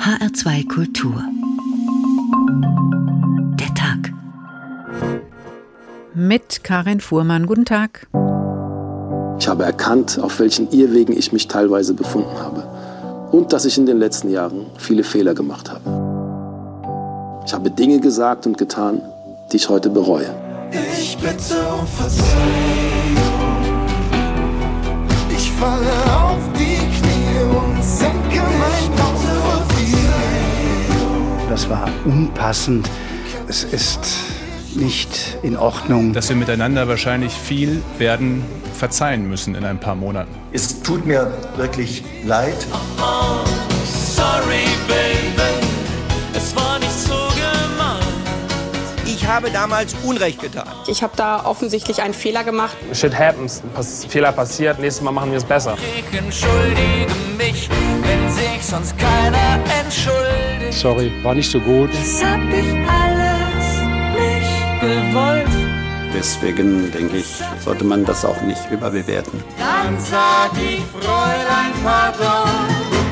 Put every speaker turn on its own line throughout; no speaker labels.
HR2 Kultur. Der Tag.
Mit Karin Fuhrmann. Guten Tag.
Ich habe erkannt, auf welchen Irrwegen ich mich teilweise befunden habe. Und dass ich in den letzten Jahren viele Fehler gemacht habe. Ich habe Dinge gesagt und getan, die ich heute bereue.
Ich bitte um Verzeihung. Ich falle auf
Das war unpassend. Es ist nicht in Ordnung.
dass wir miteinander wahrscheinlich viel werden verzeihen müssen in ein paar Monaten.
Es tut mir wirklich leid.
Sorry, baby, es war nicht so gemeint.
Ich habe damals Unrecht getan.
Ich habe da offensichtlich einen Fehler gemacht.
Shit happens. Pass Fehler passiert. Nächstes Mal machen wir es besser.
Ich entschuldige mich, wenn sich sonst keiner entschuldigt.
Sorry, war nicht so gut.
Das hab ich alles nicht gewollt.
Deswegen denke ich, sollte man das auch nicht überbewerten.
Dann sag ich, Fräulein, pardon.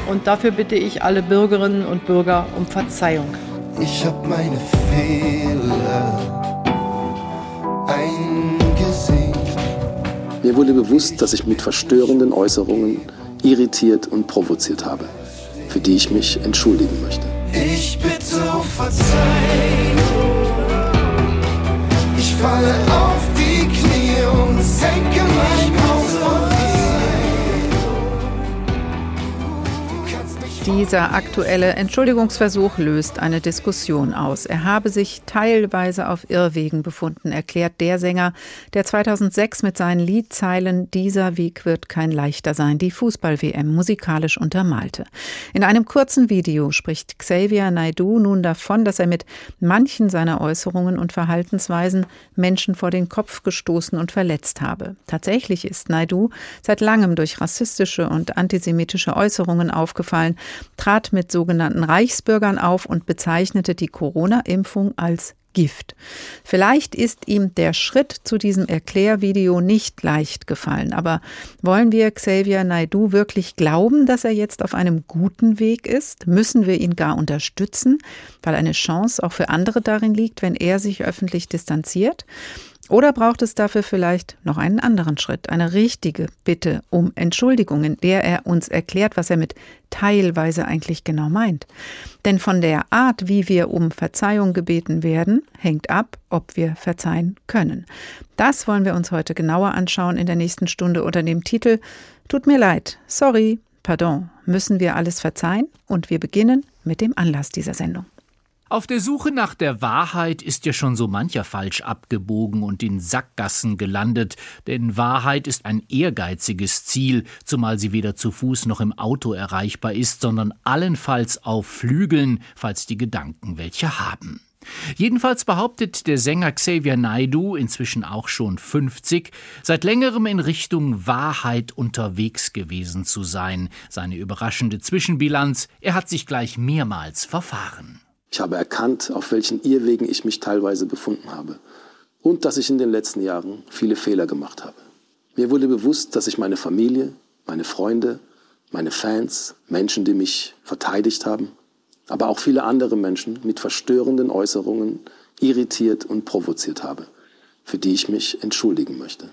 Und dafür bitte ich alle Bürgerinnen und Bürger um Verzeihung.
Ich hab meine Fehler eingesehen.
Mir wurde bewusst, dass ich mit verstörenden Äußerungen irritiert und provoziert habe, für die ich mich entschuldigen möchte.
Ich bitte um Verzeihung. Ich falle auf
Dieser aktuelle Entschuldigungsversuch löst eine Diskussion aus. Er habe sich teilweise auf Irrwegen befunden, erklärt der Sänger, der 2006 mit seinen Liedzeilen Dieser Weg wird kein leichter sein, die Fußball-WM musikalisch untermalte. In einem kurzen Video spricht Xavier Naidoo nun davon, dass er mit manchen seiner Äußerungen und Verhaltensweisen Menschen vor den Kopf gestoßen und verletzt habe. Tatsächlich ist Naidoo seit langem durch rassistische und antisemitische Äußerungen aufgefallen, trat mit sogenannten Reichsbürgern auf und bezeichnete die Corona-Impfung als Gift. Vielleicht ist ihm der Schritt zu diesem Erklärvideo nicht leicht gefallen, aber wollen wir Xavier Naidoo wirklich glauben, dass er jetzt auf einem guten Weg ist? Müssen wir ihn gar unterstützen, weil eine Chance auch für andere darin liegt, wenn er sich öffentlich distanziert? Oder braucht es dafür vielleicht noch einen anderen Schritt, eine richtige Bitte um Entschuldigung, in der er uns erklärt, was er mit teilweise eigentlich genau meint? Denn von der Art, wie wir um Verzeihung gebeten werden, hängt ab, ob wir verzeihen können. Das wollen wir uns heute genauer anschauen in der nächsten Stunde unter dem Titel Tut mir leid, sorry, pardon, müssen wir alles verzeihen? Und wir beginnen mit dem Anlass dieser Sendung.
Auf der Suche nach der Wahrheit ist ja schon so mancher falsch abgebogen und in Sackgassen gelandet, denn Wahrheit ist ein ehrgeiziges Ziel, zumal sie weder zu Fuß noch im Auto erreichbar ist, sondern allenfalls auf Flügeln, falls die Gedanken welche haben. Jedenfalls behauptet der Sänger Xavier Naidoo, inzwischen auch schon 50, seit längerem in Richtung Wahrheit unterwegs gewesen zu sein. Seine überraschende Zwischenbilanz, er hat sich gleich mehrmals verfahren.
Ich habe erkannt, auf welchen Irrwegen ich mich teilweise befunden habe und dass ich in den letzten Jahren viele Fehler gemacht habe. Mir wurde bewusst, dass ich meine Familie, meine Freunde, meine Fans, Menschen, die mich verteidigt haben, aber auch viele andere Menschen mit verstörenden Äußerungen irritiert und provoziert habe, für die ich mich entschuldigen möchte.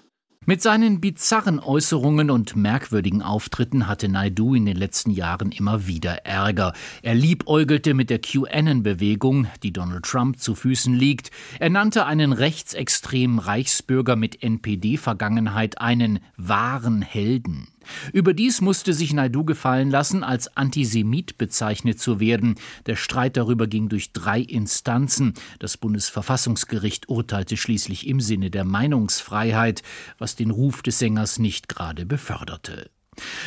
Mit seinen bizarren Äußerungen und merkwürdigen Auftritten hatte Naidu in den letzten Jahren immer wieder Ärger. Er liebäugelte mit der QAnon-Bewegung, die Donald Trump zu Füßen liegt. Er nannte einen rechtsextremen Reichsbürger mit NPD-Vergangenheit einen wahren Helden. Überdies musste sich Naidu gefallen lassen, als Antisemit bezeichnet zu werden. Der Streit darüber ging durch drei Instanzen. Das Bundesverfassungsgericht urteilte schließlich im Sinne der Meinungsfreiheit, was den Ruf des Sängers nicht gerade beförderte.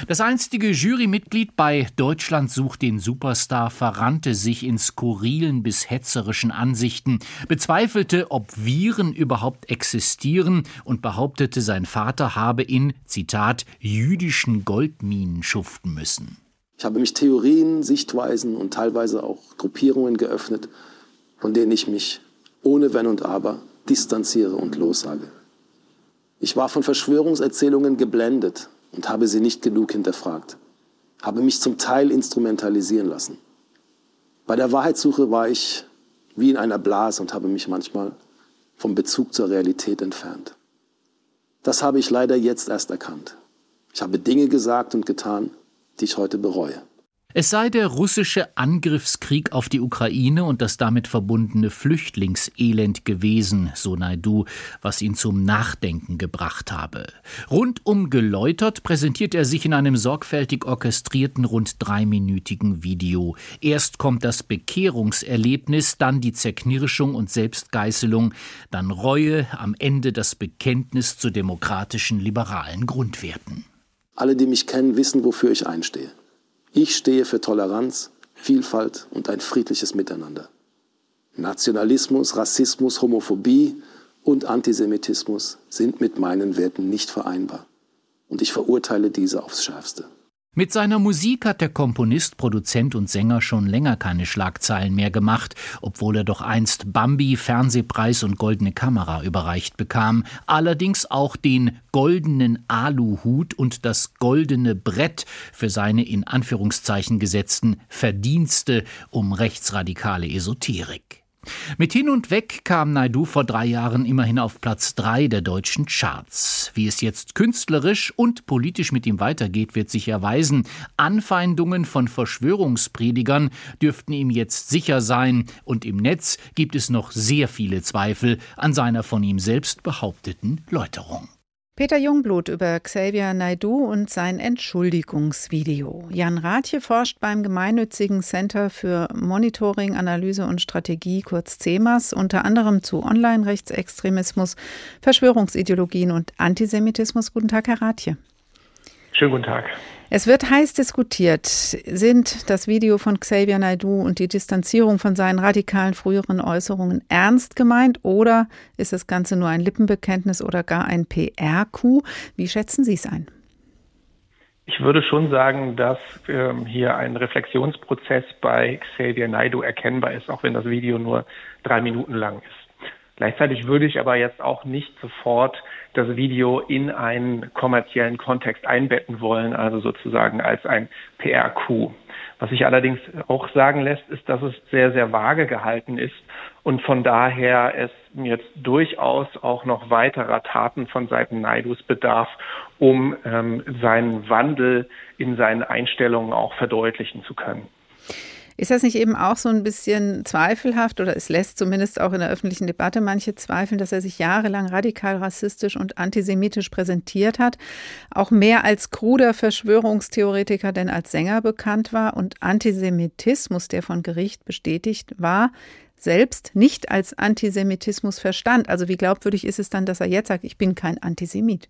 Das einstige Jurymitglied bei Deutschland sucht den Superstar verrannte sich in skurrilen bis hetzerischen Ansichten, bezweifelte, ob Viren überhaupt existieren und behauptete, sein Vater habe in, Zitat, jüdischen Goldminen schuften müssen.
Ich habe mich Theorien, Sichtweisen und teilweise auch Gruppierungen geöffnet, von denen ich mich ohne Wenn und Aber distanziere und lossage. Ich war von Verschwörungserzählungen geblendet und habe sie nicht genug hinterfragt, habe mich zum Teil instrumentalisieren lassen. Bei der Wahrheitssuche war ich wie in einer Blase und habe mich manchmal vom Bezug zur Realität entfernt. Das habe ich leider jetzt erst erkannt. Ich habe Dinge gesagt und getan, die ich heute bereue.
Es sei der russische Angriffskrieg auf die Ukraine und das damit verbundene Flüchtlingselend gewesen, so Naidu, was ihn zum Nachdenken gebracht habe. Rundum geläutert präsentiert er sich in einem sorgfältig orchestrierten, rund dreiminütigen Video. Erst kommt das Bekehrungserlebnis, dann die Zerknirschung und Selbstgeißelung, dann Reue, am Ende das Bekenntnis zu demokratischen liberalen Grundwerten.
Alle, die mich kennen, wissen, wofür ich einstehe. Ich stehe für Toleranz, Vielfalt und ein friedliches Miteinander. Nationalismus, Rassismus, Homophobie und Antisemitismus sind mit meinen Werten nicht vereinbar. Und ich verurteile diese aufs schärfste.
Mit seiner Musik hat der Komponist, Produzent und Sänger schon länger keine Schlagzeilen mehr gemacht, obwohl er doch einst Bambi, Fernsehpreis und Goldene Kamera überreicht bekam, allerdings auch den goldenen Aluhut und das goldene Brett für seine in Anführungszeichen gesetzten Verdienste um rechtsradikale Esoterik. Mit Hin und Weg kam Naidu vor drei Jahren immerhin auf Platz drei der deutschen Charts. Wie es jetzt künstlerisch und politisch mit ihm weitergeht, wird sich erweisen. Anfeindungen von Verschwörungspredigern dürften ihm jetzt sicher sein, und im Netz gibt es noch sehr viele Zweifel an seiner von ihm selbst behaupteten Läuterung.
Peter Jungblut über Xavier Naidu und sein Entschuldigungsvideo. Jan Rathje forscht beim gemeinnützigen Center für Monitoring, Analyse und Strategie, kurz CEMAS, unter anderem zu Online-Rechtsextremismus, Verschwörungsideologien und Antisemitismus. Guten Tag, Herr Rathje.
Schönen guten Tag.
Es wird heiß diskutiert. Sind das Video von Xavier Naidu und die Distanzierung von seinen radikalen früheren Äußerungen ernst gemeint oder ist das Ganze nur ein Lippenbekenntnis oder gar ein PR-Coup? Wie schätzen Sie es ein?
Ich würde schon sagen, dass ähm, hier ein Reflexionsprozess bei Xavier Naidu erkennbar ist, auch wenn das Video nur drei Minuten lang ist. Gleichzeitig würde ich aber jetzt auch nicht sofort das Video in einen kommerziellen Kontext einbetten wollen, also sozusagen als ein PR-Coup. Was sich allerdings auch sagen lässt, ist, dass es sehr, sehr vage gehalten ist und von daher es jetzt durchaus auch noch weiterer Taten von Seiten Naidus bedarf, um ähm, seinen Wandel in seinen Einstellungen auch verdeutlichen zu können.
Ist das nicht eben auch so ein bisschen zweifelhaft oder es lässt zumindest auch in der öffentlichen Debatte manche zweifeln, dass er sich jahrelang radikal rassistisch und antisemitisch präsentiert hat, auch mehr als kruder Verschwörungstheoretiker denn als Sänger bekannt war und Antisemitismus, der von Gericht bestätigt war, selbst nicht als Antisemitismus verstand. Also wie glaubwürdig ist es dann, dass er jetzt sagt, ich bin kein Antisemit?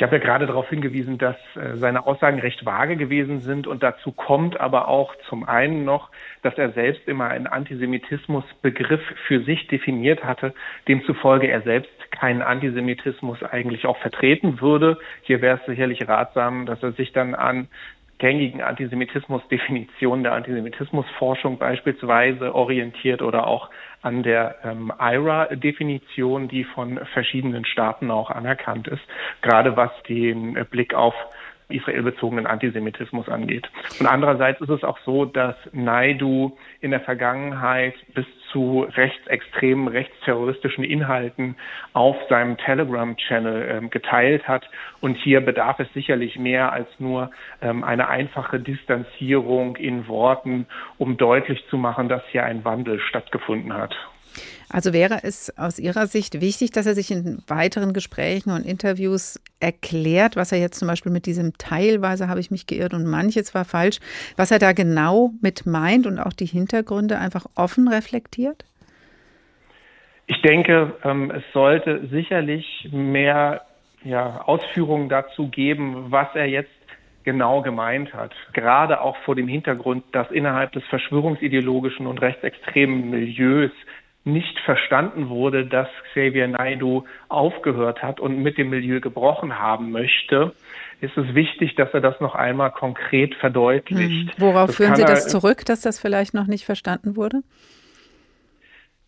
Ich habe ja gerade darauf hingewiesen, dass äh, seine Aussagen recht vage gewesen sind und dazu kommt aber auch zum einen noch, dass er selbst immer einen Antisemitismusbegriff für sich definiert hatte, demzufolge er selbst keinen Antisemitismus eigentlich auch vertreten würde. Hier wäre es sicherlich ratsam, dass er sich dann an gängigen Antisemitismusdefinitionen der Antisemitismusforschung beispielsweise orientiert oder auch an der ähm, IRA-Definition, die von verschiedenen Staaten auch anerkannt ist, gerade was den Blick auf israelbezogenen Antisemitismus angeht. Und andererseits ist es auch so, dass Naidu in der Vergangenheit bis zu rechtsextremen, rechtsterroristischen Inhalten auf seinem Telegram-Channel ähm, geteilt hat. Und hier bedarf es sicherlich mehr als nur ähm, eine einfache Distanzierung in Worten, um deutlich zu machen, dass hier ein Wandel stattgefunden hat.
Also wäre es aus Ihrer Sicht wichtig, dass er sich in weiteren Gesprächen und Interviews erklärt, was er jetzt zum Beispiel mit diesem teilweise habe ich mich geirrt und manches war falsch, was er da genau mit meint und auch die Hintergründe einfach offen reflektiert?
Ich denke, ähm, es sollte sicherlich mehr ja, Ausführungen dazu geben, was er jetzt genau gemeint hat. Gerade auch vor dem Hintergrund, dass innerhalb des verschwörungsideologischen und rechtsextremen Milieus nicht verstanden wurde, dass Xavier Naidu aufgehört hat und mit dem Milieu gebrochen haben möchte, ist es wichtig, dass er das noch einmal konkret verdeutlicht.
Hm. Worauf das führen Sie das zurück, dass das vielleicht noch nicht verstanden wurde?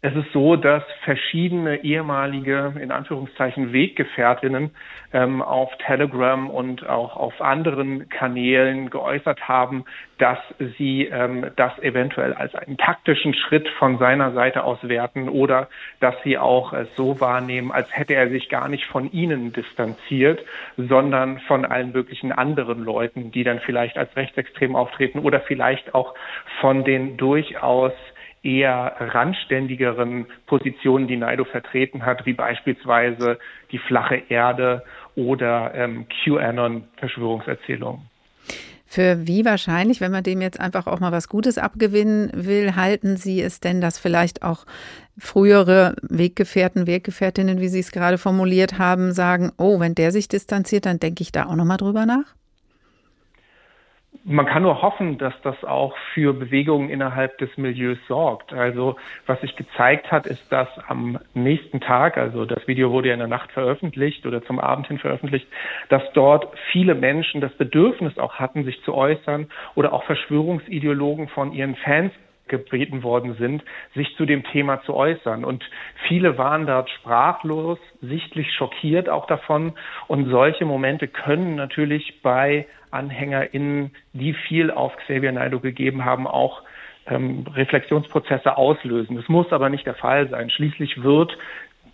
Es ist so, dass verschiedene ehemalige, in Anführungszeichen, Weggefährtinnen ähm, auf Telegram und auch auf anderen Kanälen geäußert haben, dass sie ähm, das eventuell als einen taktischen Schritt von seiner Seite aus werten oder dass sie auch es so wahrnehmen, als hätte er sich gar nicht von ihnen distanziert, sondern von allen möglichen anderen Leuten, die dann vielleicht als rechtsextrem auftreten oder vielleicht auch von den durchaus eher randständigeren Positionen, die Naido vertreten hat, wie beispielsweise die flache Erde oder ähm, QAnon-Verschwörungserzählungen.
Für wie wahrscheinlich, wenn man dem jetzt einfach auch mal was Gutes abgewinnen will, halten Sie es denn, dass vielleicht auch frühere Weggefährten, Weggefährtinnen, wie Sie es gerade formuliert haben, sagen, oh, wenn der sich distanziert, dann denke ich da auch noch mal drüber nach?
Man kann nur hoffen, dass das auch für Bewegungen innerhalb des Milieus sorgt. Also was sich gezeigt hat, ist, dass am nächsten Tag, also das Video wurde ja in der Nacht veröffentlicht oder zum Abend hin veröffentlicht, dass dort viele Menschen das Bedürfnis auch hatten, sich zu äußern oder auch Verschwörungsideologen von ihren Fans gebeten worden sind, sich zu dem Thema zu äußern. Und viele waren dort sprachlos, sichtlich schockiert auch davon. Und solche Momente können natürlich bei AnhängerInnen, die viel auf Xavier Naidoo gegeben haben, auch ähm, Reflexionsprozesse auslösen. Das muss aber nicht der Fall sein. Schließlich wird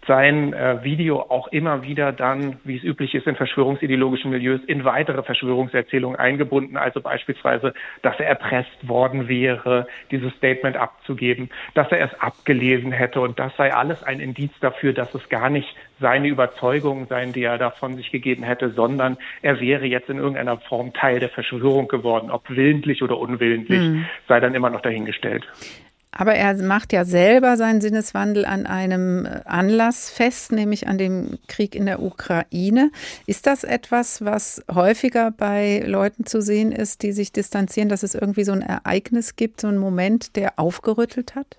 sein äh, Video auch immer wieder dann, wie es üblich ist in verschwörungsideologischen Milieus, in weitere Verschwörungserzählungen eingebunden. Also beispielsweise, dass er erpresst worden wäre, dieses Statement abzugeben, dass er es abgelesen hätte. Und das sei alles ein Indiz dafür, dass es gar nicht seine Überzeugung seien, die er davon sich gegeben hätte, sondern er wäre jetzt in irgendeiner Form Teil der Verschwörung geworden. Ob willentlich oder unwillentlich, mhm. sei dann immer noch dahingestellt.
Aber er macht ja selber seinen Sinneswandel an einem äh, Anlass fest, nämlich an dem Krieg in der Ukraine. Ist das etwas, was häufiger bei Leuten zu sehen ist, die sich distanzieren, dass es irgendwie so ein Ereignis gibt, so ein Moment, der aufgerüttelt hat?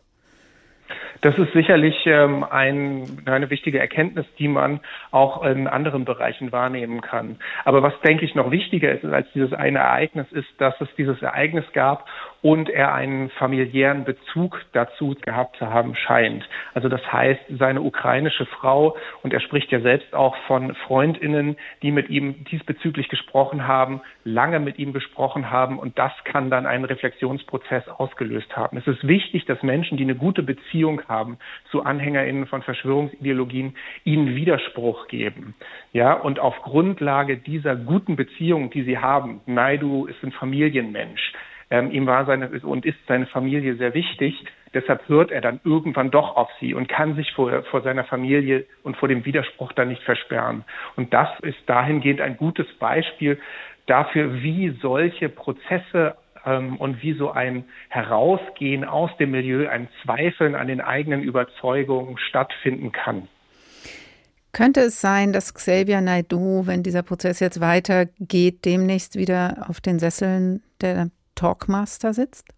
Das ist sicherlich ähm, ein, eine wichtige Erkenntnis, die man auch in anderen Bereichen wahrnehmen kann. Aber was, denke ich, noch wichtiger ist als dieses eine Ereignis, ist, dass es dieses Ereignis gab und er einen familiären Bezug dazu gehabt zu haben scheint. Also das heißt, seine ukrainische Frau, und er spricht ja selbst auch von Freundinnen, die mit ihm diesbezüglich gesprochen haben, lange mit ihm gesprochen haben, und das kann dann einen Reflexionsprozess ausgelöst haben. Es ist wichtig, dass Menschen, die eine gute Beziehung haben zu AnhängerInnen von Verschwörungsideologien, ihnen Widerspruch geben. Ja, und auf Grundlage dieser guten Beziehung, die sie haben, Naidu ist ein Familienmensch, ähm, ihm war seine und ist seine Familie sehr wichtig. Deshalb hört er dann irgendwann doch auf sie und kann sich vor, vor seiner Familie und vor dem Widerspruch dann nicht versperren. Und das ist dahingehend ein gutes Beispiel dafür, wie solche Prozesse ähm, und wie so ein Herausgehen aus dem Milieu, ein Zweifeln an den eigenen Überzeugungen stattfinden kann.
Könnte es sein, dass Xavier Naidoo, wenn dieser Prozess jetzt weitergeht, demnächst wieder auf den Sesseln der Talkmaster sitzt?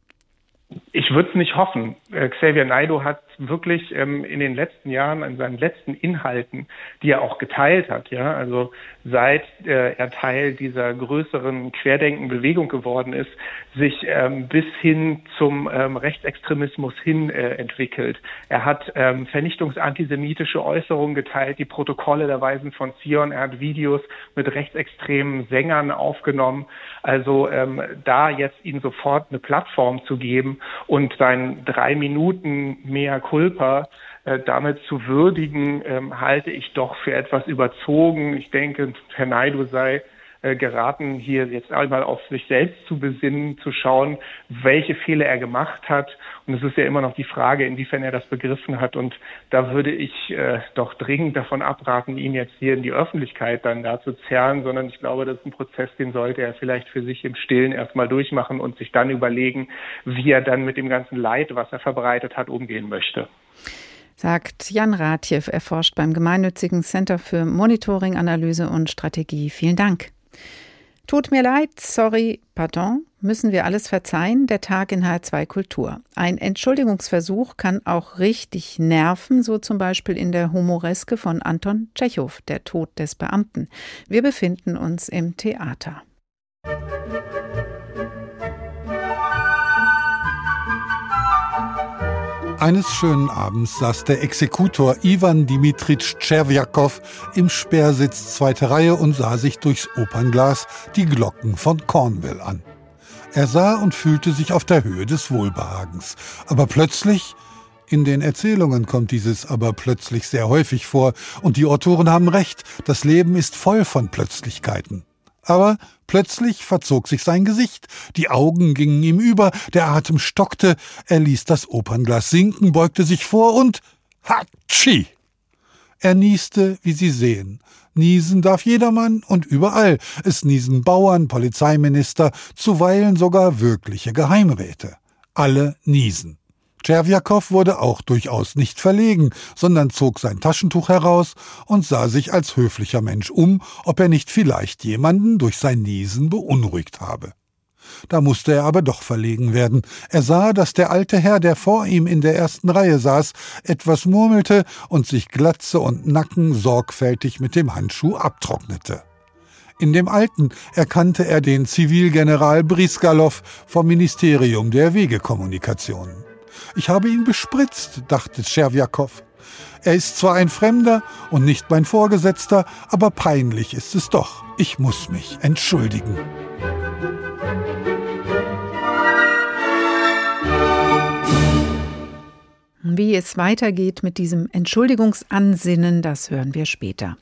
Ich würde es nicht hoffen. Äh, Xavier Naidoo hat wirklich ähm, in den letzten Jahren an seinen letzten Inhalten, die er auch geteilt hat, ja, also seit äh, er Teil dieser größeren Querdenken-Bewegung geworden ist, sich ähm, bis hin zum ähm, Rechtsextremismus hin äh, entwickelt. Er hat ähm, vernichtungsantisemitische Äußerungen geteilt, die Protokolle der Weisen von Zion, er hat Videos mit rechtsextremen Sängern aufgenommen. Also ähm, da jetzt ihm sofort eine Plattform zu geben und sein drei Minuten mehr culpa äh, damit zu würdigen, ähm, halte ich doch für etwas überzogen. Ich denke, Herr Naidu sei geraten, hier jetzt einmal auf sich selbst zu besinnen, zu schauen, welche Fehler er gemacht hat. Und es ist ja immer noch die Frage, inwiefern er das begriffen hat. Und da würde ich äh, doch dringend davon abraten, ihn jetzt hier in die Öffentlichkeit dann da zu zerren, sondern ich glaube, das ist ein Prozess, den sollte er vielleicht für sich im Stillen erstmal durchmachen und sich dann überlegen, wie er dann mit dem ganzen Leid, was er verbreitet hat, umgehen möchte
sagt Jan Ratjew. Er forscht beim gemeinnützigen Center für Monitoring, Analyse und Strategie. Vielen Dank. Tut mir leid, sorry, pardon, müssen wir alles verzeihen, der Tag in H2 Kultur. Ein Entschuldigungsversuch kann auch richtig nerven, so zum Beispiel in der Humoreske von Anton Tschechow, Der Tod des Beamten. Wir befinden uns im Theater.
Eines schönen Abends saß der Exekutor Ivan Dimitritsch Tscherwiakow im Sperrsitz zweite Reihe und sah sich durchs Opernglas die Glocken von Cornwall an. Er sah und fühlte sich auf der Höhe des Wohlbehagens. Aber plötzlich, in den Erzählungen kommt dieses aber plötzlich sehr häufig vor, und die Autoren haben recht, das Leben ist voll von Plötzlichkeiten. Aber plötzlich verzog sich sein Gesicht, die Augen gingen ihm über, der Atem stockte, er ließ das Opernglas sinken, beugte sich vor und Hatschi! Er nieste, wie Sie sehen. Niesen darf jedermann und überall. Es niesen Bauern, Polizeiminister, zuweilen sogar wirkliche Geheimräte. Alle niesen. Tscherwiakow wurde auch durchaus nicht verlegen, sondern zog sein Taschentuch heraus und sah sich als höflicher Mensch um, ob er nicht vielleicht jemanden durch sein Niesen beunruhigt habe. Da musste er aber doch verlegen werden. Er sah, dass der alte Herr, der vor ihm in der ersten Reihe saß, etwas murmelte und sich Glatze und Nacken sorgfältig mit dem Handschuh abtrocknete. In dem Alten erkannte er den Zivilgeneral Briskalow vom Ministerium der Wegekommunikation. Ich habe ihn bespritzt, dachte Tscherwiakow. Er ist zwar ein Fremder und nicht mein Vorgesetzter, aber peinlich ist es doch. Ich muss mich entschuldigen.
Wie es weitergeht mit diesem Entschuldigungsansinnen, das hören wir später.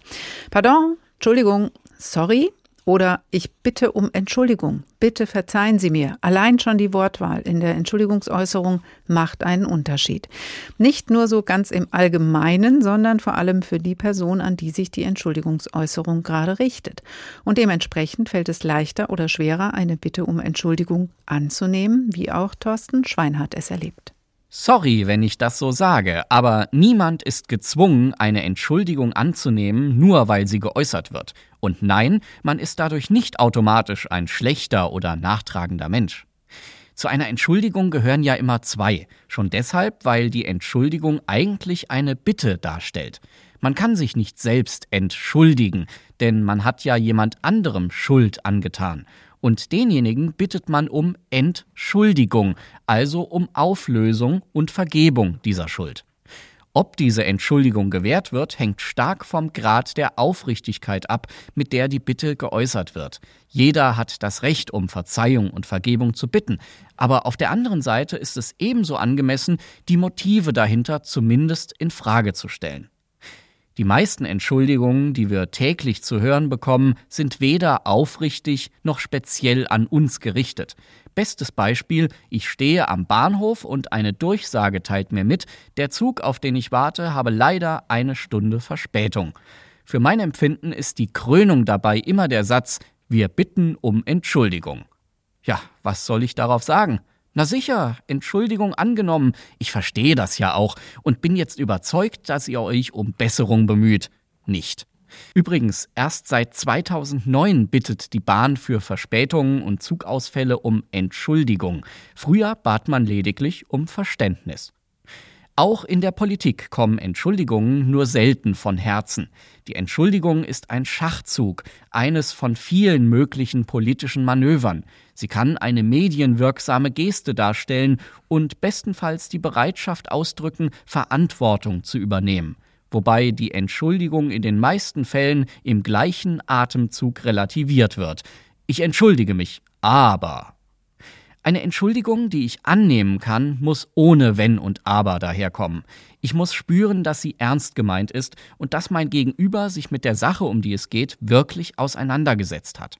Pardon, Entschuldigung, sorry, oder ich bitte um Entschuldigung, bitte verzeihen Sie mir. Allein schon die Wortwahl in der Entschuldigungsäußerung macht einen Unterschied. Nicht nur so ganz im Allgemeinen, sondern vor allem für die Person, an die sich die Entschuldigungsäußerung gerade richtet. Und dementsprechend fällt es leichter oder schwerer, eine Bitte um Entschuldigung anzunehmen, wie auch Thorsten Schweinhardt es erlebt.
Sorry, wenn ich das so sage, aber niemand ist gezwungen, eine Entschuldigung anzunehmen, nur weil sie geäußert wird. Und nein, man ist dadurch nicht automatisch ein schlechter oder nachtragender Mensch. Zu einer Entschuldigung gehören ja immer zwei, schon deshalb, weil die Entschuldigung eigentlich eine Bitte darstellt. Man kann sich nicht selbst entschuldigen, denn man hat ja jemand anderem Schuld angetan und denjenigen bittet man um Entschuldigung, also um Auflösung und Vergebung dieser Schuld. Ob diese Entschuldigung gewährt wird, hängt stark vom Grad der Aufrichtigkeit ab, mit der die Bitte geäußert wird. Jeder hat das Recht, um Verzeihung und Vergebung zu bitten, aber auf der anderen Seite ist es ebenso angemessen, die Motive dahinter zumindest in Frage zu stellen. Die meisten Entschuldigungen, die wir täglich zu hören bekommen, sind weder aufrichtig noch speziell an uns gerichtet. Bestes Beispiel, ich stehe am Bahnhof und eine Durchsage teilt mir mit, der Zug, auf den ich warte, habe leider eine Stunde Verspätung. Für mein Empfinden ist die Krönung dabei immer der Satz, wir bitten um Entschuldigung. Ja, was soll ich darauf sagen? Na sicher, Entschuldigung angenommen. Ich verstehe das ja auch und bin jetzt überzeugt, dass ihr euch um Besserung bemüht. Nicht. Übrigens, erst seit 2009 bittet die Bahn für Verspätungen und Zugausfälle um Entschuldigung. Früher bat man lediglich um Verständnis. Auch in der Politik kommen Entschuldigungen nur selten von Herzen. Die Entschuldigung ist ein Schachzug, eines von vielen möglichen politischen Manövern. Sie kann eine medienwirksame Geste darstellen und bestenfalls die Bereitschaft ausdrücken, Verantwortung zu übernehmen. Wobei die Entschuldigung in den meisten Fällen im gleichen Atemzug relativiert wird. Ich entschuldige mich, aber eine Entschuldigung, die ich annehmen kann, muss ohne Wenn und Aber daherkommen. Ich muss spüren, dass sie ernst gemeint ist und dass mein Gegenüber sich mit der Sache, um die es geht, wirklich auseinandergesetzt hat.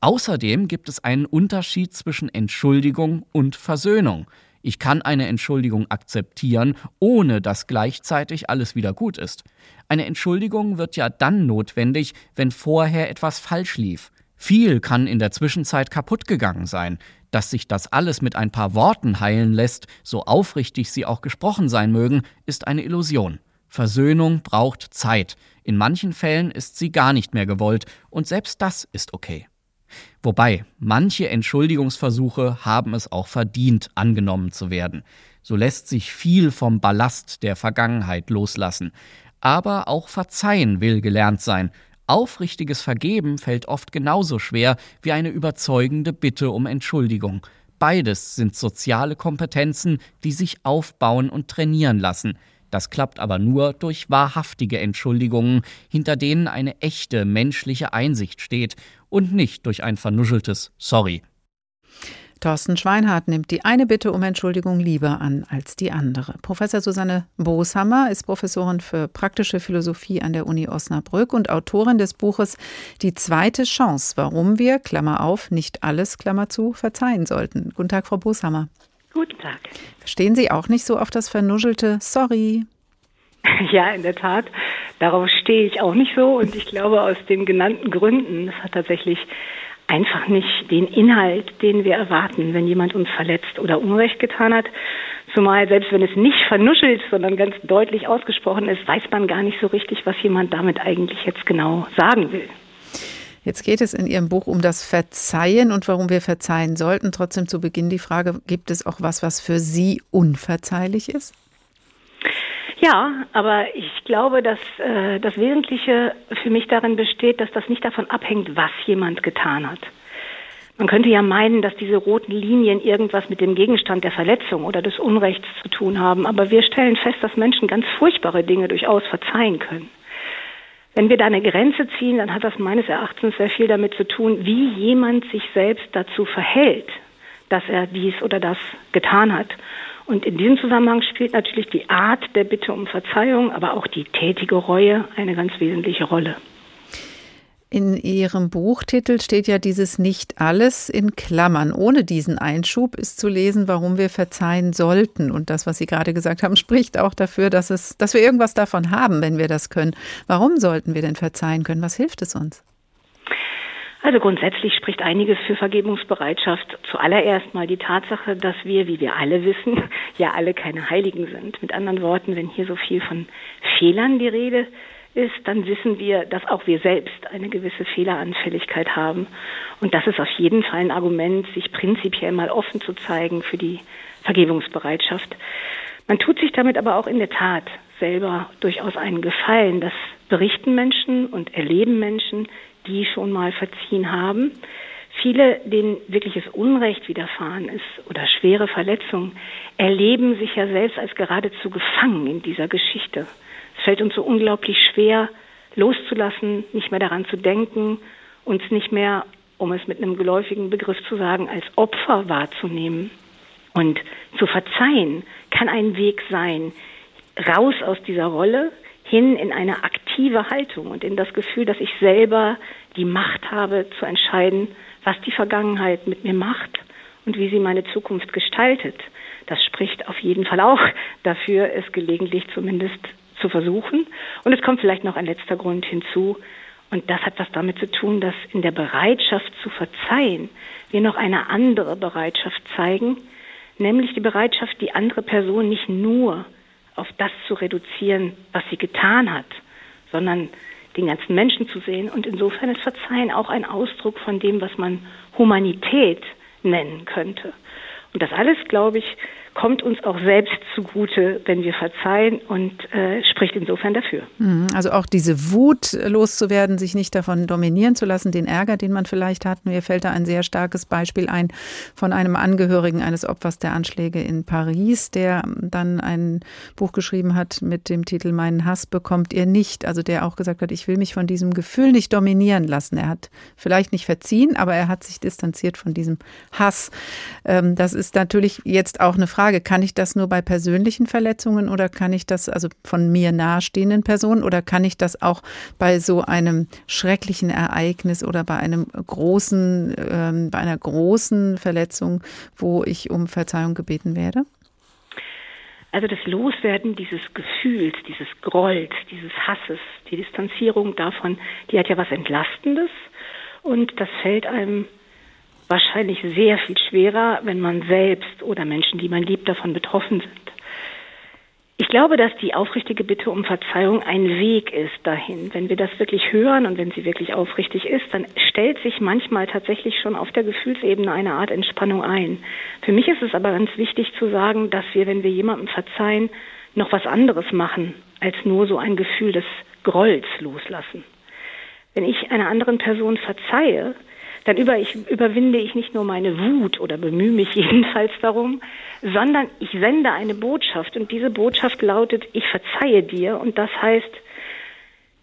Außerdem gibt es einen Unterschied zwischen Entschuldigung und Versöhnung. Ich kann eine Entschuldigung akzeptieren, ohne dass gleichzeitig alles wieder gut ist. Eine Entschuldigung wird ja dann notwendig, wenn vorher etwas falsch lief. Viel kann in der Zwischenzeit kaputt gegangen sein. Dass sich das alles mit ein paar Worten heilen lässt, so aufrichtig sie auch gesprochen sein mögen, ist eine Illusion. Versöhnung braucht Zeit. In manchen Fällen ist sie gar nicht mehr gewollt, und selbst das ist okay. Wobei, manche Entschuldigungsversuche haben es auch verdient, angenommen zu werden. So lässt sich viel vom Ballast der Vergangenheit loslassen. Aber auch Verzeihen will gelernt sein, Aufrichtiges Vergeben fällt oft genauso schwer wie eine überzeugende Bitte um Entschuldigung. Beides sind soziale Kompetenzen, die sich aufbauen und trainieren lassen. Das klappt aber nur durch wahrhaftige Entschuldigungen, hinter denen eine echte menschliche Einsicht steht und nicht durch ein vernuscheltes Sorry.
Thorsten Schweinhardt nimmt die eine Bitte um Entschuldigung lieber an als die andere. Professor Susanne Booshammer ist Professorin für praktische Philosophie an der Uni Osnabrück und Autorin des Buches Die zweite Chance, warum wir, Klammer auf, nicht alles, Klammer zu, verzeihen sollten. Guten Tag, Frau Booshammer.
Guten Tag.
Verstehen Sie auch nicht so auf das vernuschelte Sorry?
Ja, in der Tat. Darauf stehe ich auch nicht so und ich glaube aus den genannten Gründen, es hat tatsächlich einfach nicht den Inhalt, den wir erwarten, wenn jemand uns verletzt oder Unrecht getan hat. Zumal selbst wenn es nicht vernuschelt, sondern ganz deutlich ausgesprochen ist, weiß man gar nicht so richtig, was jemand damit eigentlich jetzt genau sagen will.
Jetzt geht es in Ihrem Buch um das Verzeihen und warum wir verzeihen sollten. Trotzdem zu Beginn die Frage, gibt es auch was, was für Sie unverzeihlich ist?
Ja, aber ich glaube, dass äh, das Wesentliche für mich darin besteht, dass das nicht davon abhängt, was jemand getan hat. Man könnte ja meinen, dass diese roten Linien irgendwas mit dem Gegenstand der Verletzung oder des Unrechts zu tun haben, aber wir stellen fest, dass Menschen ganz furchtbare Dinge durchaus verzeihen können. Wenn wir da eine Grenze ziehen, dann hat das meines Erachtens sehr viel damit zu tun, wie jemand sich selbst dazu verhält, dass er dies oder das getan hat. Und in diesem Zusammenhang spielt natürlich die Art der Bitte um Verzeihung, aber auch die tätige Reue eine ganz wesentliche Rolle.
In Ihrem Buchtitel steht ja dieses Nicht alles in Klammern. Ohne diesen Einschub ist zu lesen, warum wir verzeihen sollten. Und das, was Sie gerade gesagt haben, spricht auch dafür, dass, es, dass wir irgendwas davon haben, wenn wir das können. Warum sollten wir denn verzeihen können? Was hilft es uns?
Also grundsätzlich spricht einiges für Vergebungsbereitschaft. Zuallererst mal die Tatsache, dass wir, wie wir alle wissen, ja alle keine Heiligen sind. Mit anderen Worten, wenn hier so viel von Fehlern die Rede ist, dann wissen wir, dass auch wir selbst eine gewisse Fehleranfälligkeit haben. Und das ist auf jeden Fall ein Argument, sich prinzipiell mal offen zu zeigen für die Vergebungsbereitschaft. Man tut sich damit aber auch in der Tat selber durchaus einen Gefallen. Das berichten Menschen und erleben Menschen, die schon mal verziehen haben. Viele, denen wirkliches Unrecht widerfahren ist oder schwere Verletzungen, erleben sich ja selbst als geradezu gefangen in dieser Geschichte. Es fällt uns so unglaublich schwer, loszulassen, nicht mehr daran zu denken, uns nicht mehr, um es mit einem geläufigen Begriff zu sagen, als Opfer wahrzunehmen. Und zu verzeihen kann ein Weg sein, raus aus dieser Rolle, hin in eine aktive Haltung und in das Gefühl, dass ich selber die Macht habe zu entscheiden, was die Vergangenheit mit mir macht und wie sie meine Zukunft gestaltet. Das spricht auf jeden Fall auch dafür, es gelegentlich zumindest zu versuchen. Und es kommt vielleicht noch ein letzter Grund hinzu. Und das hat was damit zu tun, dass in der Bereitschaft zu verzeihen wir noch eine andere Bereitschaft zeigen, nämlich die Bereitschaft, die andere Person nicht nur auf das zu reduzieren, was sie getan hat, sondern den ganzen Menschen zu sehen. Und insofern ist Verzeihen auch ein Ausdruck von dem, was man Humanität nennen könnte. Und das alles, glaube ich, kommt uns auch selbst zugute, wenn wir verzeihen und äh, spricht insofern dafür.
Mhm. Also auch diese Wut loszuwerden, sich nicht davon dominieren zu lassen, den Ärger, den man vielleicht hat. Mir fällt da ein sehr starkes Beispiel ein von einem Angehörigen eines Opfers der Anschläge in Paris, der dann ein Buch geschrieben hat mit dem Titel Meinen Hass bekommt ihr nicht. Also der auch gesagt hat, ich will mich von diesem Gefühl nicht dominieren lassen. Er hat vielleicht nicht verziehen, aber er hat sich distanziert von diesem Hass. Ähm, das ist natürlich jetzt auch eine Frage, Frage, kann ich das nur bei persönlichen Verletzungen oder kann ich das also von mir nahestehenden Personen oder kann ich das auch bei so einem schrecklichen Ereignis oder bei einem großen, ähm, bei einer großen Verletzung, wo ich um Verzeihung gebeten werde?
Also das Loswerden dieses Gefühls, dieses Grolls, dieses Hasses, die Distanzierung davon, die hat ja was Entlastendes und das fällt einem wahrscheinlich sehr viel schwerer, wenn man selbst oder Menschen, die man liebt, davon betroffen sind. Ich glaube, dass die aufrichtige Bitte um Verzeihung ein Weg ist dahin. Wenn wir das wirklich hören und wenn sie wirklich aufrichtig ist, dann stellt sich manchmal tatsächlich schon auf der Gefühlsebene eine Art Entspannung ein. Für mich ist es aber ganz wichtig zu sagen, dass wir, wenn wir jemandem verzeihen, noch was anderes machen, als nur so ein Gefühl des Grolls loslassen. Wenn ich einer anderen Person verzeihe, dann über, ich, überwinde ich nicht nur meine Wut oder bemühe mich jedenfalls darum, sondern ich sende eine Botschaft und diese Botschaft lautet, ich verzeihe dir und das heißt,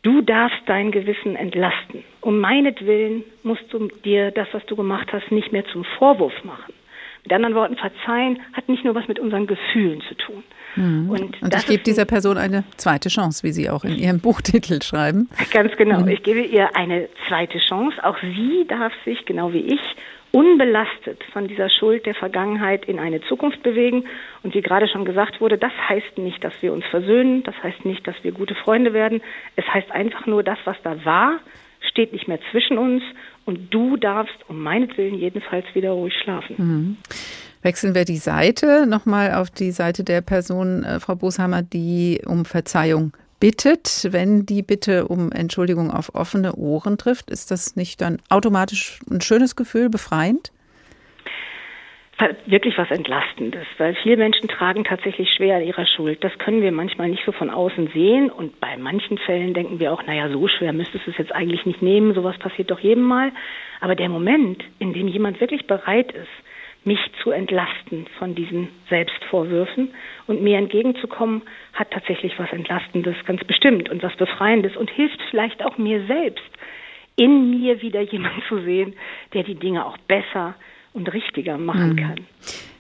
du darfst dein Gewissen entlasten. Um meinetwillen musst du dir das, was du gemacht hast, nicht mehr zum Vorwurf machen. Mit anderen Worten, verzeihen hat nicht nur was mit unseren Gefühlen zu tun.
Mhm. Und, und ich gebe dieser Person eine zweite Chance, wie Sie auch in Ihrem Buchtitel schreiben.
Ganz genau. Mhm. Ich gebe ihr eine zweite Chance. Auch sie darf sich, genau wie ich, unbelastet von dieser Schuld der Vergangenheit in eine Zukunft bewegen. Und wie gerade schon gesagt wurde, das heißt nicht, dass wir uns versöhnen, das heißt nicht, dass wir gute Freunde werden. Es heißt einfach nur, das, was da war, steht nicht mehr zwischen uns und du darfst um meinetwillen jedenfalls wieder ruhig schlafen.
Mhm. Wechseln wir die Seite nochmal auf die Seite der Person, äh, Frau Boshammer, die um Verzeihung bittet, wenn die Bitte um Entschuldigung auf offene Ohren trifft, ist das nicht dann automatisch ein schönes Gefühl, befreiend?
Wirklich was Entlastendes, weil viele Menschen tragen tatsächlich schwer ihrer Schuld. Das können wir manchmal nicht so von außen sehen und bei manchen Fällen denken wir auch, naja, so schwer müsstest du es jetzt eigentlich nicht nehmen, sowas passiert doch jedem Mal. Aber der Moment, in dem jemand wirklich bereit ist, mich zu entlasten von diesen Selbstvorwürfen und mir entgegenzukommen, hat tatsächlich was Entlastendes, ganz bestimmt und was Befreiendes und hilft vielleicht auch mir selbst, in mir wieder jemanden zu sehen, der die Dinge auch besser und richtiger machen mhm. kann.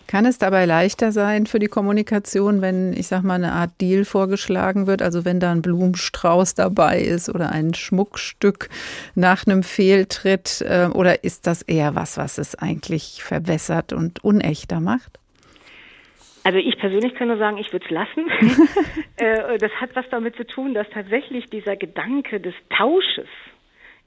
Kann es dabei leichter sein für die Kommunikation, wenn, ich sag mal, eine Art Deal vorgeschlagen wird? Also wenn da ein Blumenstrauß dabei ist oder ein Schmuckstück nach einem Fehltritt? Äh, oder ist das eher was, was es eigentlich verbessert und unechter macht?
Also ich persönlich kann nur sagen, ich würde es lassen. Äh, das hat was damit zu tun, dass tatsächlich dieser Gedanke des Tausches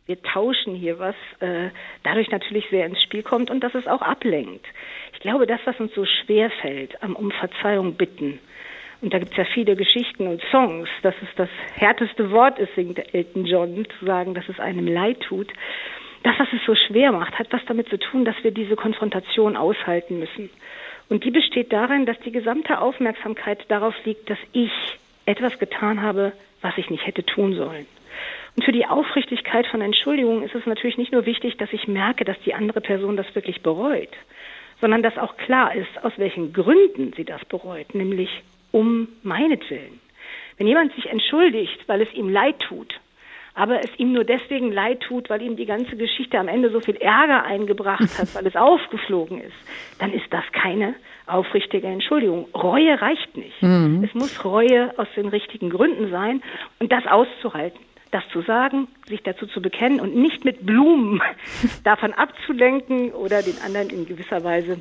wir tauschen hier was, äh, dadurch natürlich sehr ins Spiel kommt und dass es auch ablenkt. Ich glaube, das, was uns so schwer fällt, am um Verzeihung bitten, und da gibt es ja viele Geschichten und Songs, dass es das härteste Wort ist, singt Elton John, zu sagen, dass es einem leid tut. Das, was es so schwer macht, hat was damit zu tun, dass wir diese Konfrontation aushalten müssen. Und die besteht darin, dass die gesamte Aufmerksamkeit darauf liegt, dass ich etwas getan habe, was ich nicht hätte tun sollen. Und für die Aufrichtigkeit von Entschuldigungen ist es natürlich nicht nur wichtig, dass ich merke, dass die andere Person das wirklich bereut, sondern dass auch klar ist, aus welchen Gründen sie das bereut, nämlich um meinetwillen. Wenn jemand sich entschuldigt, weil es ihm leid tut, aber es ihm nur deswegen leid tut, weil ihm die ganze Geschichte am Ende so viel Ärger eingebracht hat, weil es aufgeflogen ist, dann ist das keine aufrichtige Entschuldigung. Reue reicht nicht. Mhm. Es muss Reue aus den richtigen Gründen sein und das auszuhalten das zu sagen, sich dazu zu bekennen und nicht mit Blumen davon abzulenken oder den anderen in gewisser Weise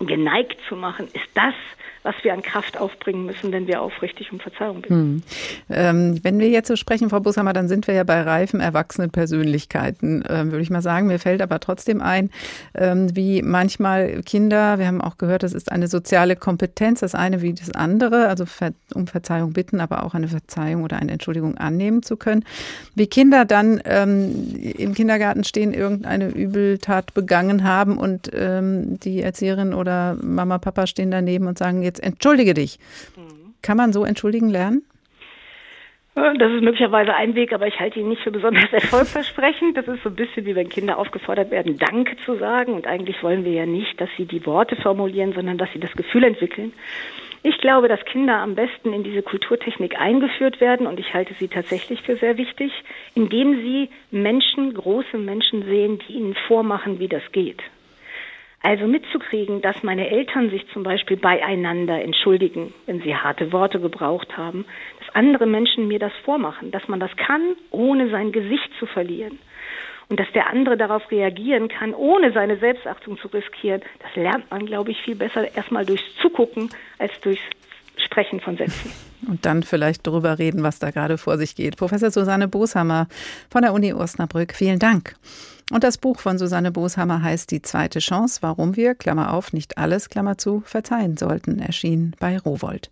geneigt zu machen, ist das, was wir an Kraft aufbringen müssen, wenn wir aufrichtig um Verzeihung bitten. Hm.
Ähm, wenn wir jetzt so sprechen, Frau Bushammer, dann sind wir ja bei reifen, erwachsenen Persönlichkeiten, äh, würde ich mal sagen. Mir fällt aber trotzdem ein, ähm, wie manchmal Kinder, wir haben auch gehört, das ist eine soziale Kompetenz, das eine wie das andere, also um Verzeihung bitten, aber auch eine Verzeihung oder eine Entschuldigung annehmen zu können. Wie Kinder dann ähm, im Kindergarten stehen, irgendeine Übeltat begangen haben und ähm, die Erzieherin oder Mama, Papa stehen daneben und sagen, jetzt entschuldige dich. Kann man so entschuldigen lernen?
Das ist möglicherweise ein Weg, aber ich halte ihn nicht für besonders erfolgversprechend. Das ist so ein bisschen wie wenn Kinder aufgefordert werden, Danke zu sagen. Und eigentlich wollen wir ja nicht, dass sie die Worte formulieren, sondern dass sie das Gefühl entwickeln. Ich glaube, dass Kinder am besten in diese Kulturtechnik eingeführt werden und ich halte sie tatsächlich für sehr wichtig, indem sie Menschen, große Menschen sehen, die ihnen vormachen, wie das geht. Also mitzukriegen, dass meine Eltern sich zum Beispiel beieinander entschuldigen, wenn sie harte Worte gebraucht haben, dass andere Menschen mir das vormachen, dass man das kann, ohne sein Gesicht zu verlieren. Und dass der andere darauf reagieren kann, ohne seine Selbstachtung zu riskieren, das lernt man, glaube ich, viel besser erstmal durchs Zugucken als durchs Sprechen von Sätzen.
Und dann vielleicht darüber reden, was da gerade vor sich geht. Professor Susanne Boshammer von der Uni Osnabrück, vielen Dank. Und das Buch von Susanne Boshammer heißt Die zweite Chance, warum wir, Klammer auf, nicht alles, Klammer zu, verzeihen sollten, erschien bei Rowold.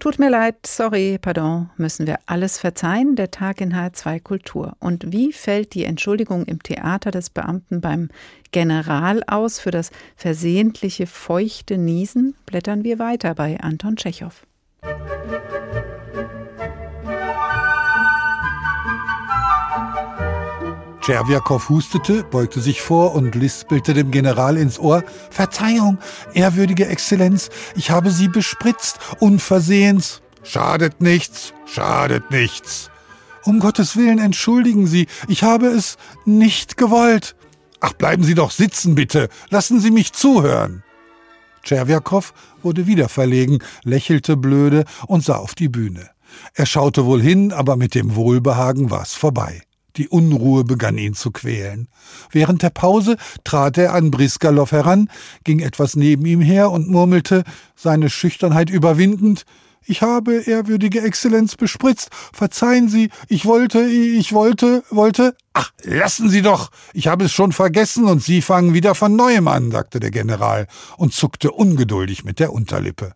Tut mir leid, sorry, pardon, müssen wir alles verzeihen? Der Tag in H2 Kultur. Und wie fällt die Entschuldigung im Theater des Beamten beim General aus für das versehentliche feuchte Niesen? Blättern wir weiter bei Anton Tschechow.
Tscherwiakow hustete, beugte sich vor und lispelte dem General ins Ohr. Verzeihung, ehrwürdige Exzellenz, ich habe Sie bespritzt, unversehens. Schadet nichts, schadet nichts. Um Gottes Willen entschuldigen Sie, ich habe es nicht gewollt. Ach, bleiben Sie doch sitzen, bitte. Lassen Sie mich zuhören. Tscherwiakow wurde wieder verlegen, lächelte blöde und sah auf die Bühne. Er schaute wohl hin, aber mit dem Wohlbehagen war's vorbei. Die Unruhe begann ihn zu quälen. Während der Pause trat er an Briskalow heran, ging etwas neben ihm her und murmelte, seine Schüchternheit überwindend, ich habe, ehrwürdige Exzellenz, bespritzt. Verzeihen Sie, ich wollte, ich wollte, wollte. Ach, lassen Sie doch. Ich habe es schon vergessen und Sie fangen wieder von neuem an, sagte der General und zuckte ungeduldig mit der Unterlippe.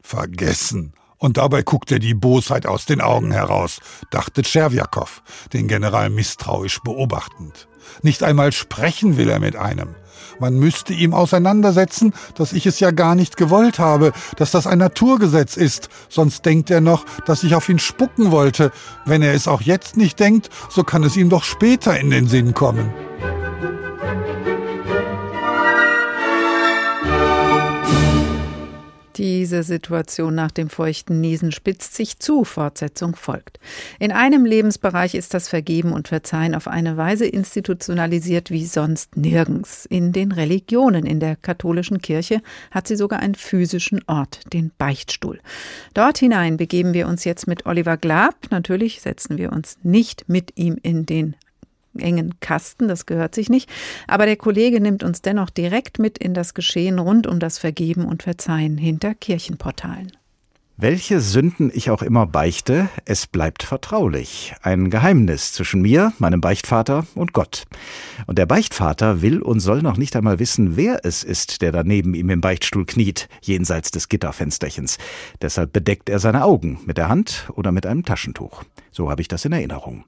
Vergessen. Und dabei guckt er die Bosheit aus den Augen heraus, dachte Tscherwiakow, den General misstrauisch beobachtend. Nicht einmal sprechen will er mit einem. Man müsste ihm auseinandersetzen, dass ich es ja gar nicht gewollt habe, dass das ein Naturgesetz ist, sonst denkt er noch, dass ich auf ihn spucken wollte. Wenn er es auch jetzt nicht denkt, so kann es ihm doch später in den Sinn kommen.
Diese Situation nach dem feuchten Niesen spitzt sich zu, Fortsetzung folgt. In einem Lebensbereich ist das Vergeben und Verzeihen auf eine Weise institutionalisiert wie sonst nirgends. In den Religionen, in der katholischen Kirche hat sie sogar einen physischen Ort, den Beichtstuhl. Dort hinein begeben wir uns jetzt mit Oliver Glab. Natürlich setzen wir uns nicht mit ihm in den engen Kasten, das gehört sich nicht. Aber der Kollege nimmt uns dennoch direkt mit in das Geschehen rund um das Vergeben und Verzeihen hinter Kirchenportalen.
Welche Sünden ich auch immer beichte, es bleibt vertraulich. Ein Geheimnis zwischen mir, meinem Beichtvater und Gott. Und der Beichtvater will und soll noch nicht einmal wissen, wer es ist, der da neben ihm im Beichtstuhl kniet, jenseits des Gitterfensterchens. Deshalb bedeckt er seine Augen mit der Hand oder mit einem Taschentuch. So habe ich das in Erinnerung.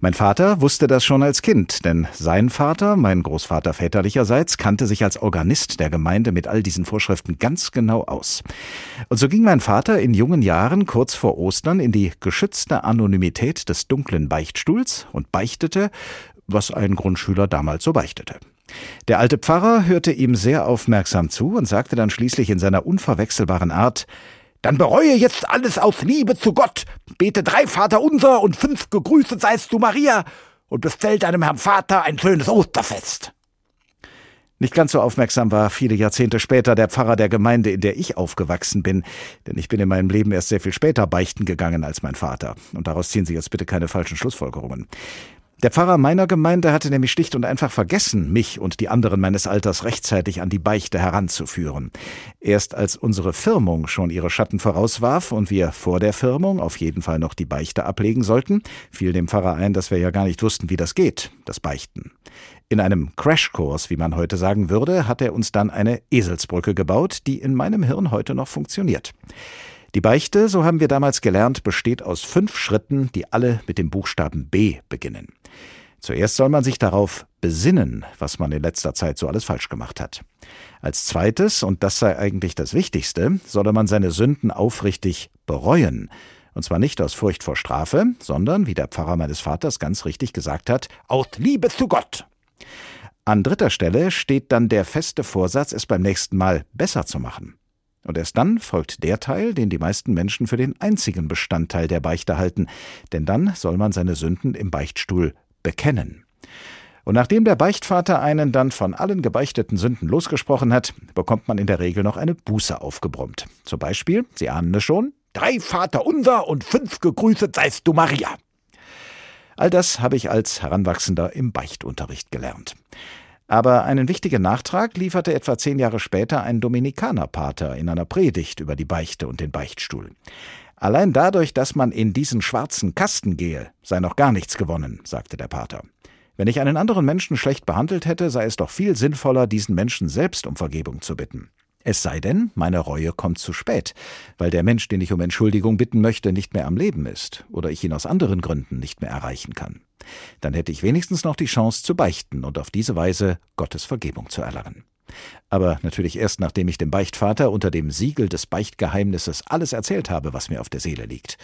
Mein Vater wusste das schon als Kind, denn sein Vater, mein Großvater väterlicherseits, kannte sich als Organist der Gemeinde mit all diesen Vorschriften ganz genau aus. Und so ging mein Vater in jungen Jahren kurz vor Ostern in die geschützte Anonymität des dunklen Beichtstuhls und beichtete, was ein Grundschüler damals so beichtete. Der alte Pfarrer hörte ihm sehr aufmerksam zu und sagte dann schließlich in seiner unverwechselbaren Art dann bereue jetzt alles aus Liebe zu Gott, bete drei Vater unser und fünf gegrüßet seist du Maria und bestell deinem Herrn Vater ein schönes Osterfest. Nicht ganz so aufmerksam war viele Jahrzehnte später der Pfarrer der Gemeinde, in der ich aufgewachsen bin, denn ich bin in meinem Leben erst sehr viel später beichten gegangen als mein Vater. Und daraus ziehen Sie jetzt bitte keine falschen Schlussfolgerungen. Der Pfarrer meiner Gemeinde hatte nämlich schlicht und einfach vergessen, mich und die anderen meines Alters rechtzeitig an die Beichte heranzuführen. Erst als unsere Firmung schon ihre Schatten vorauswarf und wir vor der Firmung auf jeden Fall noch die Beichte ablegen sollten, fiel dem Pfarrer ein, dass wir ja gar nicht wussten, wie das geht, das Beichten. In einem Crashkurs, wie man heute sagen würde, hat er uns dann eine Eselsbrücke gebaut, die in meinem Hirn heute noch funktioniert. Die Beichte, so haben wir damals gelernt, besteht aus fünf Schritten, die alle mit dem Buchstaben B beginnen. Zuerst soll man sich darauf besinnen, was man in letzter Zeit so alles falsch gemacht hat. Als zweites, und das sei eigentlich das Wichtigste, solle man seine Sünden aufrichtig bereuen. Und zwar nicht aus Furcht vor Strafe, sondern, wie der Pfarrer meines Vaters ganz richtig gesagt hat, aus Liebe zu Gott. An dritter Stelle steht dann der feste Vorsatz, es beim nächsten Mal besser zu machen. Und erst dann folgt der Teil, den die meisten Menschen für den einzigen Bestandteil der Beichte halten, denn dann soll man seine Sünden im Beichtstuhl bekennen. Und nachdem der Beichtvater einen dann von allen gebeichteten Sünden losgesprochen hat, bekommt man in der Regel noch eine Buße aufgebrummt. Zum Beispiel, Sie ahnen es schon, drei Vater unser und fünf gegrüßet seist du Maria. All das habe ich als Heranwachsender im Beichtunterricht gelernt. Aber einen wichtigen Nachtrag lieferte etwa zehn Jahre später ein Dominikanerpater in einer Predigt über die Beichte und den Beichtstuhl. Allein dadurch, dass man in diesen schwarzen Kasten gehe, sei noch gar nichts gewonnen, sagte der Pater. Wenn ich einen anderen Menschen schlecht behandelt hätte, sei es doch viel sinnvoller, diesen Menschen selbst um Vergebung zu bitten. Es sei denn, meine Reue kommt zu spät, weil der Mensch, den ich um Entschuldigung bitten möchte, nicht mehr am Leben ist oder ich ihn aus anderen Gründen nicht mehr erreichen kann. Dann hätte ich wenigstens noch die Chance zu beichten und auf diese Weise Gottes Vergebung zu erlangen. Aber natürlich erst nachdem ich dem Beichtvater unter dem Siegel des Beichtgeheimnisses alles erzählt habe, was mir auf der Seele liegt.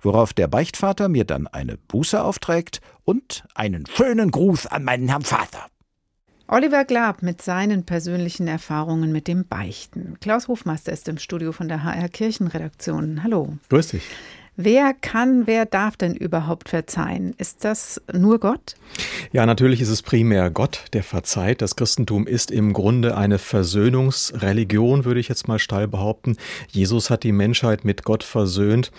Worauf der Beichtvater mir dann eine Buße aufträgt und einen schönen Gruß an meinen Herrn Vater.
Oliver Glab mit seinen persönlichen Erfahrungen mit dem Beichten. Klaus Hofmeister ist im Studio von der HR Kirchenredaktion. Hallo.
Grüß dich.
Wer kann, wer darf denn überhaupt verzeihen? Ist das nur Gott?
Ja, natürlich ist es primär Gott, der verzeiht. Das Christentum ist im Grunde eine Versöhnungsreligion, würde ich jetzt mal steil behaupten. Jesus hat die Menschheit mit Gott versöhnt,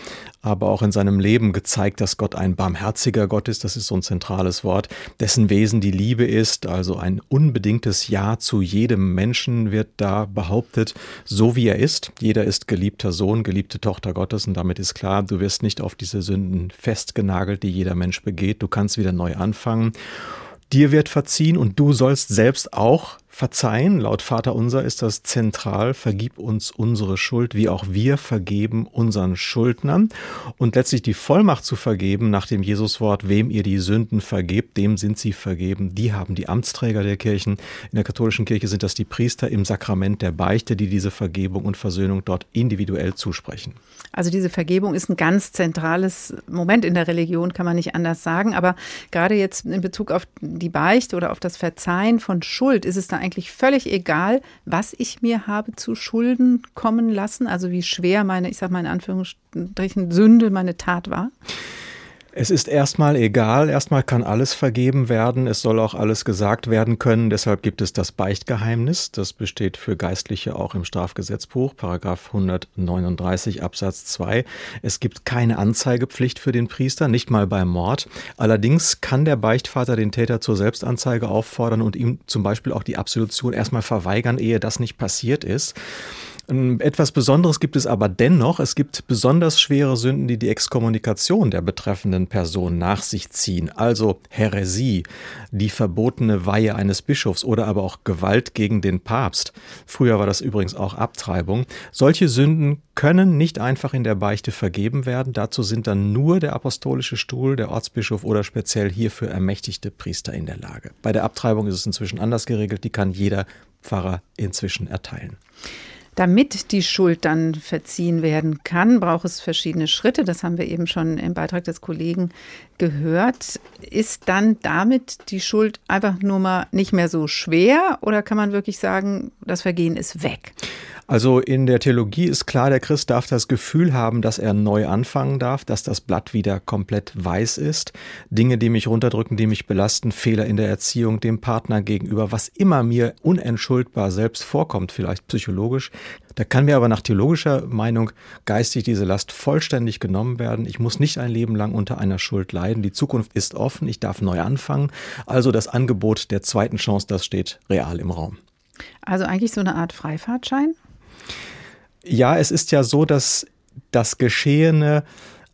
aber auch in seinem Leben gezeigt, dass Gott ein barmherziger Gott ist. Das ist so ein zentrales Wort, dessen Wesen die Liebe ist. Also ein unbedingtes Ja zu jedem Menschen wird da behauptet, so wie er ist. Jeder ist geliebter Sohn, geliebte Tochter Gottes und damit ist klar, du wirst wirst nicht auf diese Sünden festgenagelt, die jeder Mensch begeht. Du kannst wieder neu anfangen. Dir wird verziehen und du sollst selbst auch Verzeihen, laut Vater unser ist das zentral, vergib uns unsere Schuld, wie auch wir vergeben unseren Schuldnern. Und letztlich die Vollmacht zu vergeben nach dem Jesuswort, wem ihr die Sünden vergebt, dem sind sie vergeben. Die haben die Amtsträger der Kirchen. In der katholischen Kirche sind das die Priester im Sakrament der Beichte, die diese Vergebung und Versöhnung dort individuell zusprechen.
Also diese Vergebung ist ein ganz zentrales Moment in der Religion, kann man nicht anders sagen. Aber gerade jetzt in Bezug auf die Beichte oder auf das Verzeihen von Schuld, ist es da eigentlich völlig egal, was ich mir habe zu Schulden kommen lassen, also wie schwer meine, ich sage mal in Anführungsstrichen, Sünde, meine Tat war?
Es ist erstmal egal, erstmal kann alles vergeben werden, es soll auch alles gesagt werden können, deshalb gibt es das Beichtgeheimnis, das besteht für Geistliche auch im Strafgesetzbuch, Paragraph 139 Absatz 2. Es gibt keine Anzeigepflicht für den Priester, nicht mal beim Mord. Allerdings kann der Beichtvater den Täter zur Selbstanzeige auffordern und ihm zum Beispiel auch die Absolution erstmal verweigern, ehe das nicht passiert ist. Etwas Besonderes gibt es aber dennoch. Es gibt besonders schwere Sünden, die die Exkommunikation der betreffenden Person nach sich ziehen. Also Häresie, die verbotene Weihe eines Bischofs oder aber auch Gewalt gegen den Papst. Früher war das übrigens auch Abtreibung. Solche Sünden können nicht einfach in der Beichte vergeben werden. Dazu sind dann nur der apostolische Stuhl, der Ortsbischof oder speziell hierfür ermächtigte Priester in der Lage. Bei der Abtreibung ist es inzwischen anders geregelt. Die kann jeder Pfarrer inzwischen erteilen.
Damit die Schuld dann verziehen werden kann, braucht es verschiedene Schritte. Das haben wir eben schon im Beitrag des Kollegen gehört. Ist dann damit die Schuld einfach nur mal nicht mehr so schwer oder kann man wirklich sagen, das Vergehen ist weg?
Also in der Theologie ist klar, der Christ darf das Gefühl haben, dass er neu anfangen darf, dass das Blatt wieder komplett weiß ist. Dinge, die mich runterdrücken, die mich belasten, Fehler in der Erziehung, dem Partner gegenüber, was immer mir unentschuldbar selbst vorkommt, vielleicht psychologisch. Da kann mir aber nach theologischer Meinung geistig diese Last vollständig genommen werden. Ich muss nicht ein Leben lang unter einer Schuld leiden. Die Zukunft ist offen. Ich darf neu anfangen. Also das Angebot der zweiten Chance, das steht real im Raum.
Also eigentlich so eine Art Freifahrtschein?
Ja, es ist ja so, dass das Geschehene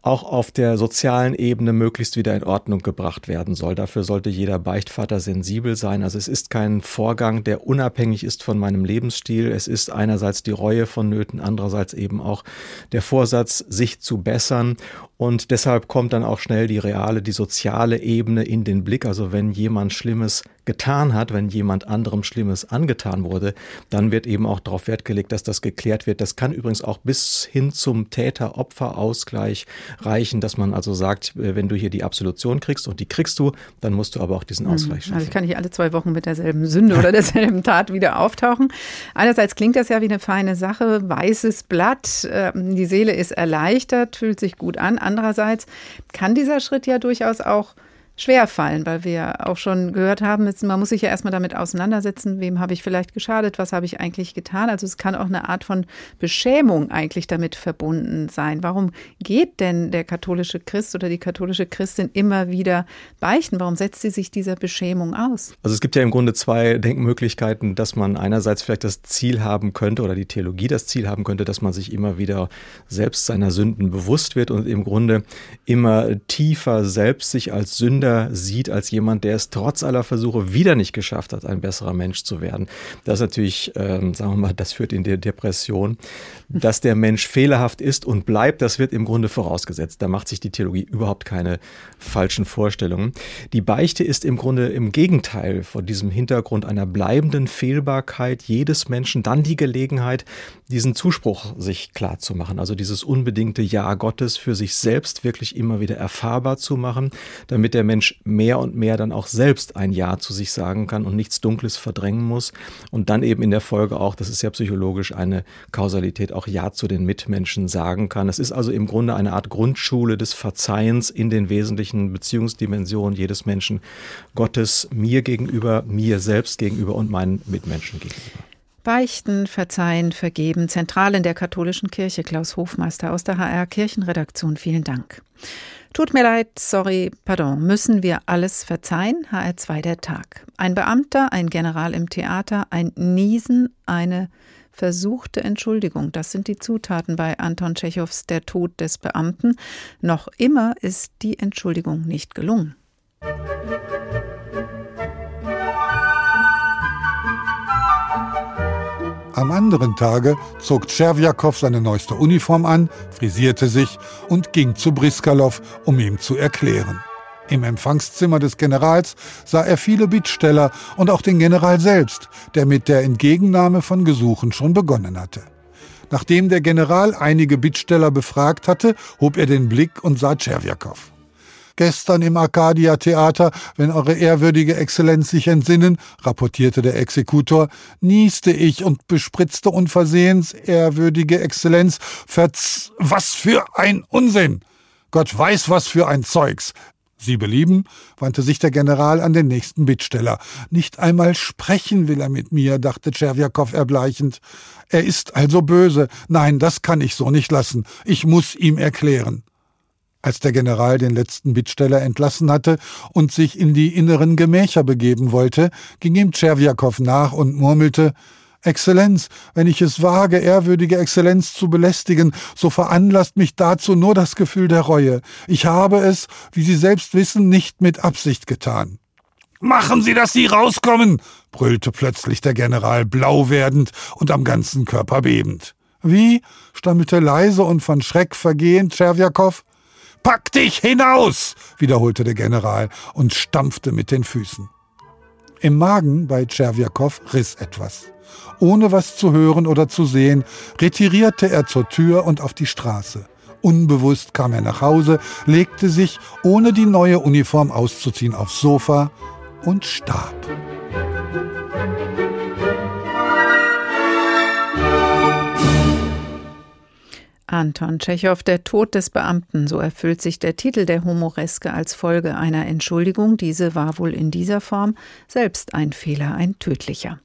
auch auf der sozialen Ebene möglichst wieder in Ordnung gebracht werden soll. Dafür sollte jeder Beichtvater sensibel sein. Also es ist kein Vorgang, der unabhängig ist von meinem Lebensstil. Es ist einerseits die Reue vonnöten, andererseits eben auch der Vorsatz, sich zu bessern. Und deshalb kommt dann auch schnell die reale, die soziale Ebene in den Blick. Also wenn jemand Schlimmes getan hat, wenn jemand anderem Schlimmes angetan wurde, dann wird eben auch darauf Wert gelegt, dass das geklärt wird. Das kann übrigens auch bis hin zum Täter-Opfer-Ausgleich reichen, dass man also sagt, äh, wenn du hier die Absolution kriegst und die kriegst du, dann musst du aber auch diesen Ausgleich schaffen.
Also ich kann nicht alle zwei Wochen mit derselben Sünde oder derselben Tat wieder auftauchen. Einerseits klingt das ja wie eine feine Sache, weißes Blatt, ähm, die Seele ist erleichtert, fühlt sich gut an. Andererseits kann dieser Schritt ja durchaus auch schwer fallen, weil wir auch schon gehört haben, man muss sich ja erstmal damit auseinandersetzen, wem habe ich vielleicht geschadet, was habe ich eigentlich getan. Also es kann auch eine Art von Beschämung eigentlich damit verbunden sein. Warum geht denn der katholische Christ oder die katholische Christin immer wieder beichten? Warum setzt sie sich dieser Beschämung aus?
Also es gibt ja im Grunde zwei Denkmöglichkeiten, dass man einerseits vielleicht das Ziel haben könnte oder die Theologie das Ziel haben könnte, dass man sich immer wieder selbst seiner Sünden bewusst wird und im Grunde immer tiefer selbst sich als Sünder Kinder sieht als jemand, der es trotz aller Versuche wieder nicht geschafft hat, ein besserer Mensch zu werden. Das ist natürlich, ähm, sagen wir mal, das führt in die Depression. Dass der Mensch fehlerhaft ist und bleibt, das wird im Grunde vorausgesetzt. Da macht sich die Theologie überhaupt keine falschen Vorstellungen. Die Beichte ist im Grunde im Gegenteil von diesem Hintergrund einer bleibenden Fehlbarkeit jedes Menschen dann die Gelegenheit, diesen Zuspruch sich klar zu machen, also dieses unbedingte Ja Gottes für sich selbst wirklich immer wieder erfahrbar zu machen, damit der Mensch mehr und mehr dann auch selbst ein Ja zu sich sagen kann und nichts Dunkles verdrängen muss und dann eben in der Folge auch, das ist ja psychologisch eine Kausalität, auch Ja zu den Mitmenschen sagen kann. Es ist also im Grunde eine Art Grundschule des Verzeihens in den wesentlichen Beziehungsdimensionen jedes Menschen, Gottes mir gegenüber, mir selbst gegenüber und meinen Mitmenschen gegenüber.
Beichten, Verzeihen, Vergeben, zentral in der katholischen Kirche. Klaus Hofmeister aus der HR Kirchenredaktion, vielen Dank. Tut mir leid, sorry, pardon, müssen wir alles verzeihen? HR2 der Tag. Ein Beamter, ein General im Theater, ein Niesen, eine versuchte Entschuldigung. Das sind die Zutaten bei Anton Tschechows Der Tod des Beamten. Noch immer ist die Entschuldigung nicht gelungen.
Am anderen Tage zog Tscherwjakow seine neueste Uniform an, frisierte sich und ging zu Briskalov, um ihm zu erklären. Im Empfangszimmer des Generals sah er viele Bittsteller und auch den General selbst, der mit der Entgegennahme von Gesuchen schon begonnen hatte. Nachdem der General einige Bittsteller befragt hatte, hob er den Blick und sah Tscherwjakow. Gestern im Arcadia-Theater, wenn Eure ehrwürdige Exzellenz sich entsinnen, rapportierte der Exekutor, nieste ich und bespritzte unversehens, ehrwürdige Exzellenz, verz... Was für ein Unsinn! Gott weiß, was für ein Zeugs! Sie belieben, wandte sich der General an den nächsten Bittsteller. Nicht einmal sprechen will er mit mir, dachte Tscherwjakow erbleichend. Er ist also böse. Nein, das kann ich so nicht lassen. Ich muss ihm erklären. Als der General den letzten Bittsteller entlassen hatte und sich in die inneren Gemächer begeben wollte, ging ihm Tscherwjakow nach und murmelte Exzellenz, wenn ich es wage, ehrwürdige Exzellenz zu belästigen, so veranlasst mich dazu nur das Gefühl der Reue. Ich habe es, wie Sie selbst wissen, nicht mit Absicht getan. Machen Sie, dass Sie rauskommen, brüllte plötzlich der General blau werdend und am ganzen Körper bebend. Wie? stammelte leise und von Schreck vergehend Tscherwjakow. Pack dich hinaus! wiederholte der General und stampfte mit den Füßen. Im Magen bei Tscherwjakow riss etwas. Ohne was zu hören oder zu sehen, retirierte er zur Tür und auf die Straße. Unbewusst kam er nach Hause, legte sich, ohne die neue Uniform auszuziehen, aufs Sofa und starb.
Anton Tschechow, der Tod des Beamten, so erfüllt sich der Titel der Humoreske als Folge einer Entschuldigung. Diese war wohl in dieser Form selbst ein Fehler, ein tödlicher.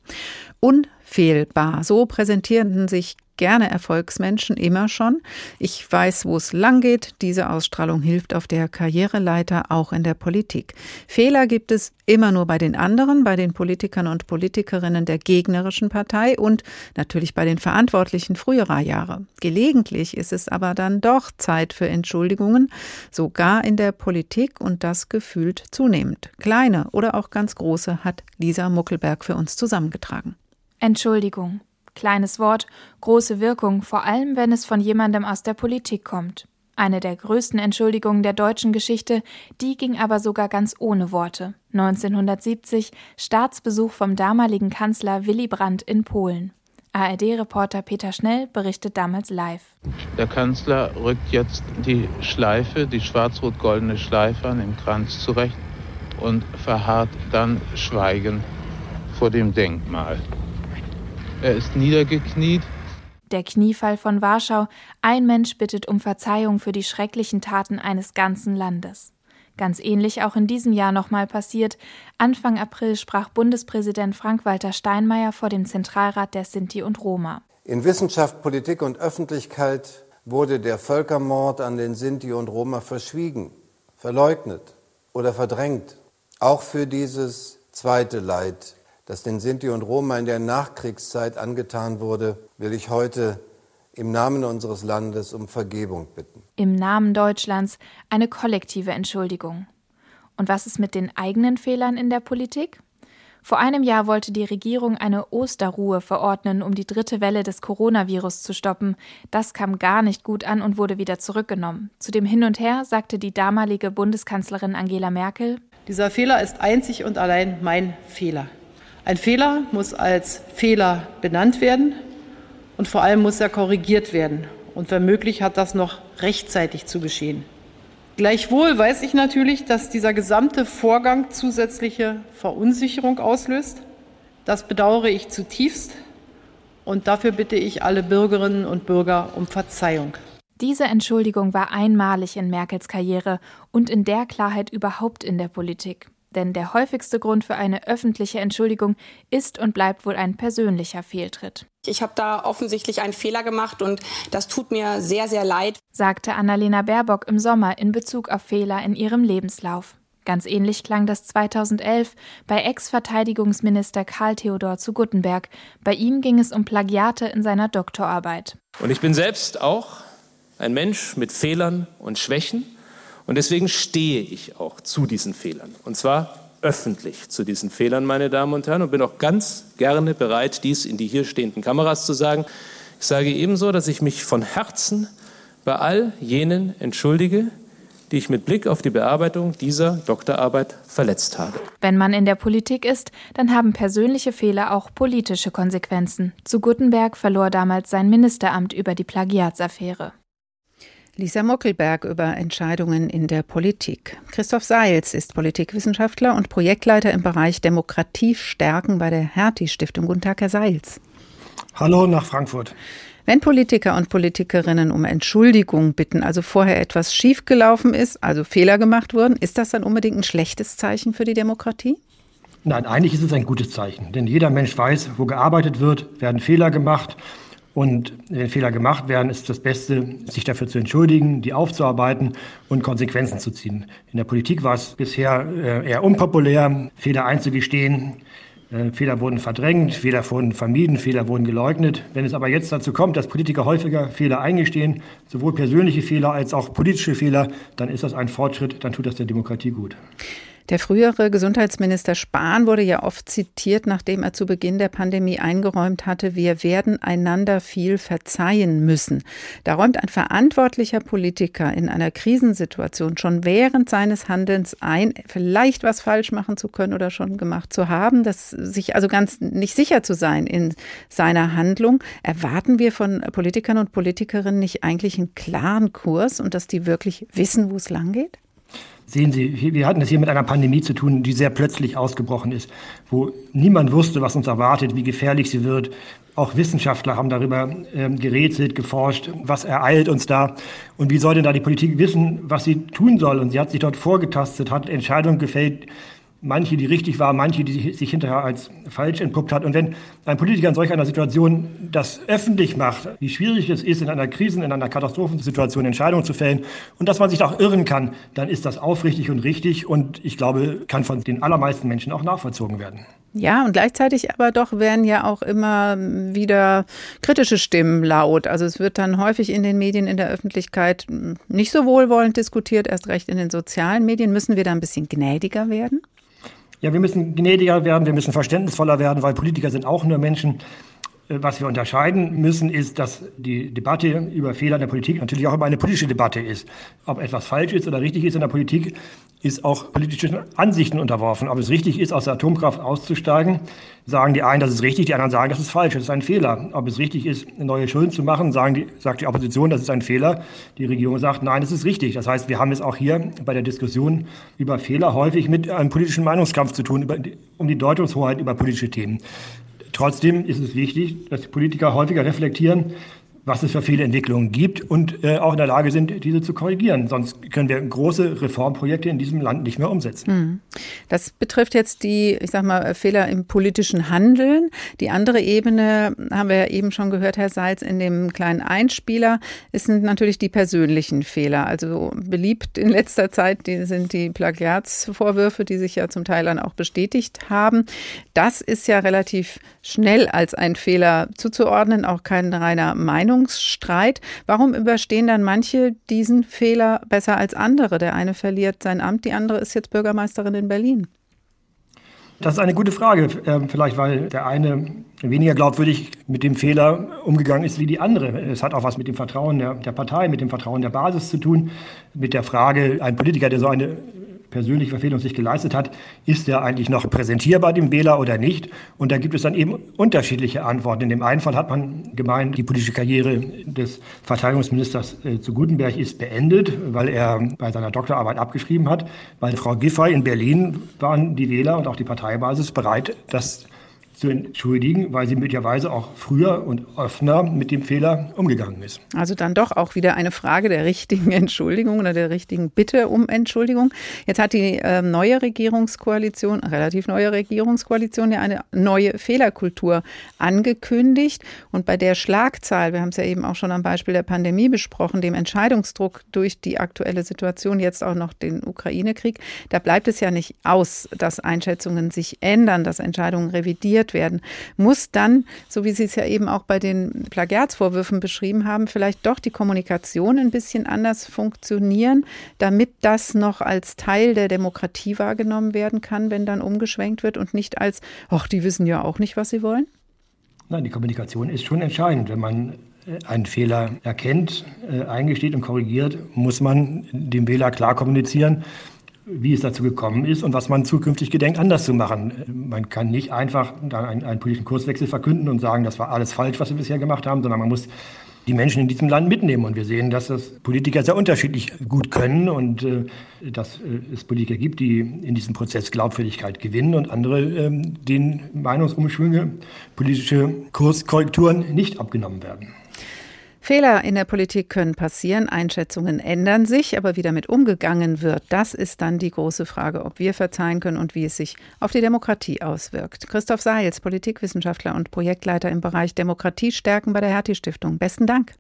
Unfehlbar, so präsentierten sich gerne Erfolgsmenschen immer schon. Ich weiß, wo es lang geht. Diese Ausstrahlung hilft auf der Karriereleiter auch in der Politik. Fehler gibt es immer nur bei den anderen, bei den Politikern und Politikerinnen der gegnerischen Partei und natürlich bei den Verantwortlichen früherer Jahre. Gelegentlich ist es aber dann doch Zeit für Entschuldigungen, sogar in der Politik und das gefühlt zunehmend. Kleine oder auch ganz große hat Lisa Muckelberg für uns zusammengetragen.
Entschuldigung. Kleines Wort, große Wirkung, vor allem wenn es von jemandem aus der Politik kommt. Eine der größten Entschuldigungen der deutschen Geschichte, die ging aber sogar ganz ohne Worte. 1970 Staatsbesuch vom damaligen Kanzler Willy Brandt in Polen. ARD-Reporter Peter Schnell berichtet damals live.
Der Kanzler rückt jetzt die Schleife, die schwarz-rot-goldene Schleife an dem Kranz zurecht und verharrt dann schweigend vor dem Denkmal. Er ist niedergekniet.
Der Kniefall von Warschau. Ein Mensch bittet um Verzeihung für die schrecklichen Taten eines ganzen Landes. Ganz ähnlich auch in diesem Jahr nochmal passiert. Anfang April sprach Bundespräsident Frank-Walter Steinmeier vor dem Zentralrat der Sinti und Roma.
In Wissenschaft, Politik und Öffentlichkeit wurde der Völkermord an den Sinti und Roma verschwiegen, verleugnet oder verdrängt. Auch für dieses zweite Leid das den Sinti und Roma in der Nachkriegszeit angetan wurde, will ich heute im Namen unseres Landes um Vergebung bitten.
Im Namen Deutschlands eine kollektive Entschuldigung. Und was ist mit den eigenen Fehlern in der Politik? Vor einem Jahr wollte die Regierung eine Osterruhe verordnen, um die dritte Welle des Coronavirus zu stoppen. Das kam gar nicht gut an und wurde wieder zurückgenommen. Zu dem Hin und Her sagte die damalige Bundeskanzlerin Angela Merkel
Dieser Fehler ist einzig und allein mein Fehler. Ein Fehler muss als Fehler benannt werden und vor allem muss er korrigiert werden. Und wenn möglich hat das noch rechtzeitig zu geschehen. Gleichwohl weiß ich natürlich, dass dieser gesamte Vorgang zusätzliche Verunsicherung auslöst. Das bedauere ich zutiefst und dafür bitte ich alle Bürgerinnen und Bürger um Verzeihung.
Diese Entschuldigung war einmalig in Merkels Karriere und in der Klarheit überhaupt in der Politik. Denn der häufigste Grund für eine öffentliche Entschuldigung ist und bleibt wohl ein persönlicher Fehltritt.
Ich habe da offensichtlich einen Fehler gemacht und das tut mir sehr, sehr leid,
sagte Annalena Baerbock im Sommer in Bezug auf Fehler in ihrem Lebenslauf. Ganz ähnlich klang das 2011 bei Ex-Verteidigungsminister Karl Theodor zu Guttenberg. Bei ihm ging es um Plagiate in seiner Doktorarbeit.
Und ich bin selbst auch ein Mensch mit Fehlern und Schwächen. Und deswegen stehe ich auch zu diesen Fehlern. Und zwar öffentlich zu diesen Fehlern, meine Damen und Herren, und bin auch ganz gerne bereit, dies in die hier stehenden Kameras zu sagen. Ich sage ebenso, dass ich mich von Herzen bei all jenen entschuldige, die ich mit Blick auf die Bearbeitung dieser Doktorarbeit verletzt habe.
Wenn man in der Politik ist, dann haben persönliche Fehler auch politische Konsequenzen. Zu Guttenberg verlor damals sein Ministeramt über die Plagiatsaffäre.
Lisa Mockelberg über Entscheidungen in der Politik. Christoph Seils ist Politikwissenschaftler und Projektleiter im Bereich Demokratie stärken bei der Hertie-Stiftung. Guten Tag, Herr Seils.
Hallo nach Frankfurt.
Wenn Politiker und Politikerinnen um Entschuldigung bitten, also vorher etwas schiefgelaufen ist, also Fehler gemacht wurden, ist das dann unbedingt ein schlechtes Zeichen für die Demokratie?
Nein, eigentlich ist es ein gutes Zeichen, denn jeder Mensch weiß, wo gearbeitet wird, werden Fehler gemacht und wenn Fehler gemacht werden, ist das Beste, sich dafür zu entschuldigen, die aufzuarbeiten und Konsequenzen zu ziehen. In der Politik war es bisher äh, eher unpopulär, Fehler einzugestehen. Äh, Fehler wurden verdrängt, Fehler wurden vermieden, Fehler wurden geleugnet. Wenn es aber jetzt dazu kommt, dass Politiker häufiger Fehler eingestehen, sowohl persönliche Fehler als auch politische Fehler, dann ist das ein Fortschritt, dann tut das der Demokratie gut.
Der frühere Gesundheitsminister Spahn wurde ja oft zitiert, nachdem er zu Beginn der Pandemie eingeräumt hatte, wir werden einander viel verzeihen müssen. Da räumt ein verantwortlicher Politiker in einer Krisensituation schon während seines Handelns ein, vielleicht was falsch machen zu können oder schon gemacht zu haben, dass sich also ganz nicht sicher zu sein in seiner Handlung. Erwarten wir von Politikern und Politikerinnen nicht eigentlich einen klaren Kurs und dass die wirklich wissen, wo es lang geht?
Sehen Sie, wir hatten es hier mit einer Pandemie zu tun, die sehr plötzlich ausgebrochen ist, wo niemand wusste, was uns erwartet, wie gefährlich sie wird. Auch Wissenschaftler haben darüber ähm, gerätselt, geforscht, was ereilt uns da und wie soll denn da die Politik wissen, was sie tun soll. Und sie hat sich dort vorgetastet, hat Entscheidungen gefällt, manche, die richtig waren, manche, die sich hinterher als falsch entpuppt hat. Und wenn ein Politiker in solch einer Situation das öffentlich macht, wie schwierig es ist, in einer Krisen-, in einer Katastrophensituation Entscheidungen zu fällen und dass man sich auch irren kann, dann ist das aufrichtig und richtig und ich glaube, kann von den allermeisten Menschen auch nachvollzogen werden.
Ja, und gleichzeitig aber doch werden ja auch immer wieder kritische Stimmen laut. Also es wird dann häufig in den Medien, in der Öffentlichkeit nicht so wohlwollend diskutiert, erst recht in den sozialen Medien. Müssen wir da ein bisschen gnädiger werden?
Ja, wir müssen gnädiger werden, wir müssen verständnisvoller werden, weil Politiker sind auch nur Menschen. Was wir unterscheiden müssen, ist, dass die Debatte über Fehler in der Politik natürlich auch immer eine politische Debatte ist. Ob etwas falsch ist oder richtig ist in der Politik, ist auch politischen Ansichten unterworfen. Ob es richtig ist, aus der Atomkraft auszusteigen, sagen die einen, das ist richtig, die anderen sagen, das ist falsch, das ist ein Fehler. Ob es richtig ist, neue Schulden zu machen, sagen die, sagt die Opposition, das ist ein Fehler. Die Regierung sagt, nein, das ist richtig. Das heißt, wir haben es auch hier bei der Diskussion über Fehler häufig mit einem politischen Meinungskampf zu tun, um die Deutungshoheit über politische Themen. Trotzdem ist es wichtig, dass Politiker häufiger reflektieren, was es für viele Entwicklungen gibt und äh, auch in der Lage sind, diese zu korrigieren. Sonst können wir große Reformprojekte in diesem Land nicht mehr umsetzen.
Hm. Das betrifft jetzt die, ich sag mal, Fehler im politischen Handeln. Die andere Ebene haben wir ja eben schon gehört, Herr Seitz, in dem kleinen Einspieler, es sind natürlich die persönlichen Fehler. Also beliebt in letzter Zeit die sind die Plagiatsvorwürfe, die sich ja zum Teil dann auch bestätigt haben. Das ist ja relativ schnell als ein Fehler zuzuordnen, auch kein reiner Meinung Meinungsstreit. Warum überstehen dann manche diesen Fehler besser als andere? Der eine verliert sein Amt, die andere ist jetzt Bürgermeisterin in Berlin.
Das ist eine gute Frage. Ähm, vielleicht, weil der eine weniger glaubwürdig mit dem Fehler umgegangen ist wie die andere. Es hat auch was mit dem Vertrauen der, der Partei, mit dem Vertrauen der Basis zu tun, mit der Frage, ein Politiker, der so eine persönliche Verfehlung sich geleistet hat, ist er eigentlich noch präsentierbar dem Wähler oder nicht? Und da gibt es dann eben unterschiedliche Antworten. In dem einen Fall hat man gemeint, die politische Karriere des Verteidigungsministers äh, zu Gutenberg ist beendet, weil er bei seiner Doktorarbeit abgeschrieben hat. Bei Frau Giffey in Berlin waren die Wähler und auch die Parteibasis bereit, das zu entschuldigen, weil sie möglicherweise auch früher und öfter mit dem Fehler umgegangen ist.
Also dann doch auch wieder eine Frage der richtigen Entschuldigung oder der richtigen Bitte um Entschuldigung. Jetzt hat die äh, neue Regierungskoalition, relativ neue Regierungskoalition, ja eine neue Fehlerkultur angekündigt. Und bei der Schlagzahl, wir haben es ja eben auch schon am Beispiel der Pandemie besprochen, dem Entscheidungsdruck durch die aktuelle Situation, jetzt auch noch den Ukraine-Krieg, da bleibt es ja nicht aus, dass Einschätzungen sich ändern, dass Entscheidungen revidiert werden, muss dann, so wie Sie es ja eben auch bei den Plagiatsvorwürfen beschrieben haben, vielleicht doch die Kommunikation ein bisschen anders funktionieren, damit das noch als Teil der Demokratie wahrgenommen werden kann, wenn dann umgeschwenkt wird und nicht als, ach, die wissen ja auch nicht, was sie wollen?
Nein, die Kommunikation ist schon entscheidend. Wenn man äh, einen Fehler erkennt, äh, eingesteht und korrigiert, muss man dem Wähler klar kommunizieren, wie es dazu gekommen ist und was man zukünftig gedenkt, anders zu machen. Man kann nicht einfach einen, einen, politischen Kurswechsel verkünden und sagen, das war alles falsch, was wir bisher gemacht haben, sondern man muss die Menschen in diesem Land mitnehmen. Und wir sehen, dass das Politiker sehr unterschiedlich gut können und äh, dass äh, es Politiker gibt, die in diesem Prozess Glaubwürdigkeit gewinnen und andere, äh, denen Meinungsumschwünge, politische Kurskorrekturen nicht abgenommen werden.
Fehler in der Politik können passieren, Einschätzungen ändern sich, aber wie damit umgegangen wird, das ist dann die große Frage, ob wir verzeihen können und wie es sich auf die Demokratie auswirkt. Christoph Seils, Politikwissenschaftler und Projektleiter im Bereich Demokratie stärken bei der Hertie Stiftung. Besten Dank.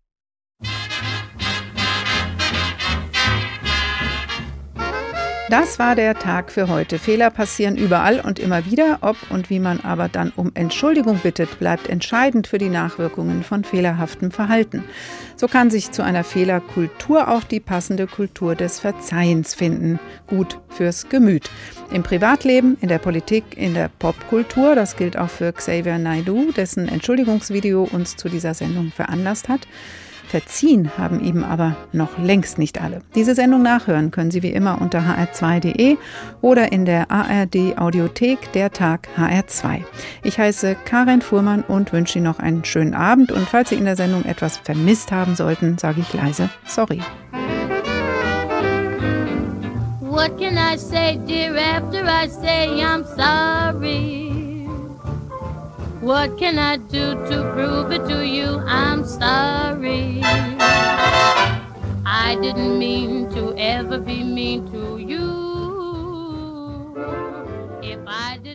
Das war der Tag für heute. Fehler passieren überall und immer wieder. Ob und wie man aber dann um Entschuldigung bittet, bleibt entscheidend für die Nachwirkungen von fehlerhaftem Verhalten. So kann sich zu einer Fehlerkultur auch die passende Kultur des Verzeihens finden. Gut fürs Gemüt. Im Privatleben, in der Politik, in der Popkultur, das gilt auch für Xavier Naidu, dessen Entschuldigungsvideo uns zu dieser Sendung veranlasst hat. Verziehen haben ihm aber noch längst nicht alle. Diese Sendung nachhören können Sie wie immer unter hr2.de oder in der ARD Audiothek der Tag HR2. Ich heiße Karin Fuhrmann und wünsche Ihnen noch einen schönen Abend und falls Sie in der Sendung etwas vermisst haben sollten, sage ich leise sorry. What can I say, dear, after I say I'm sorry? What can I do to prove it to you? I'm sorry. I didn't mean to ever be mean to you. If I didn't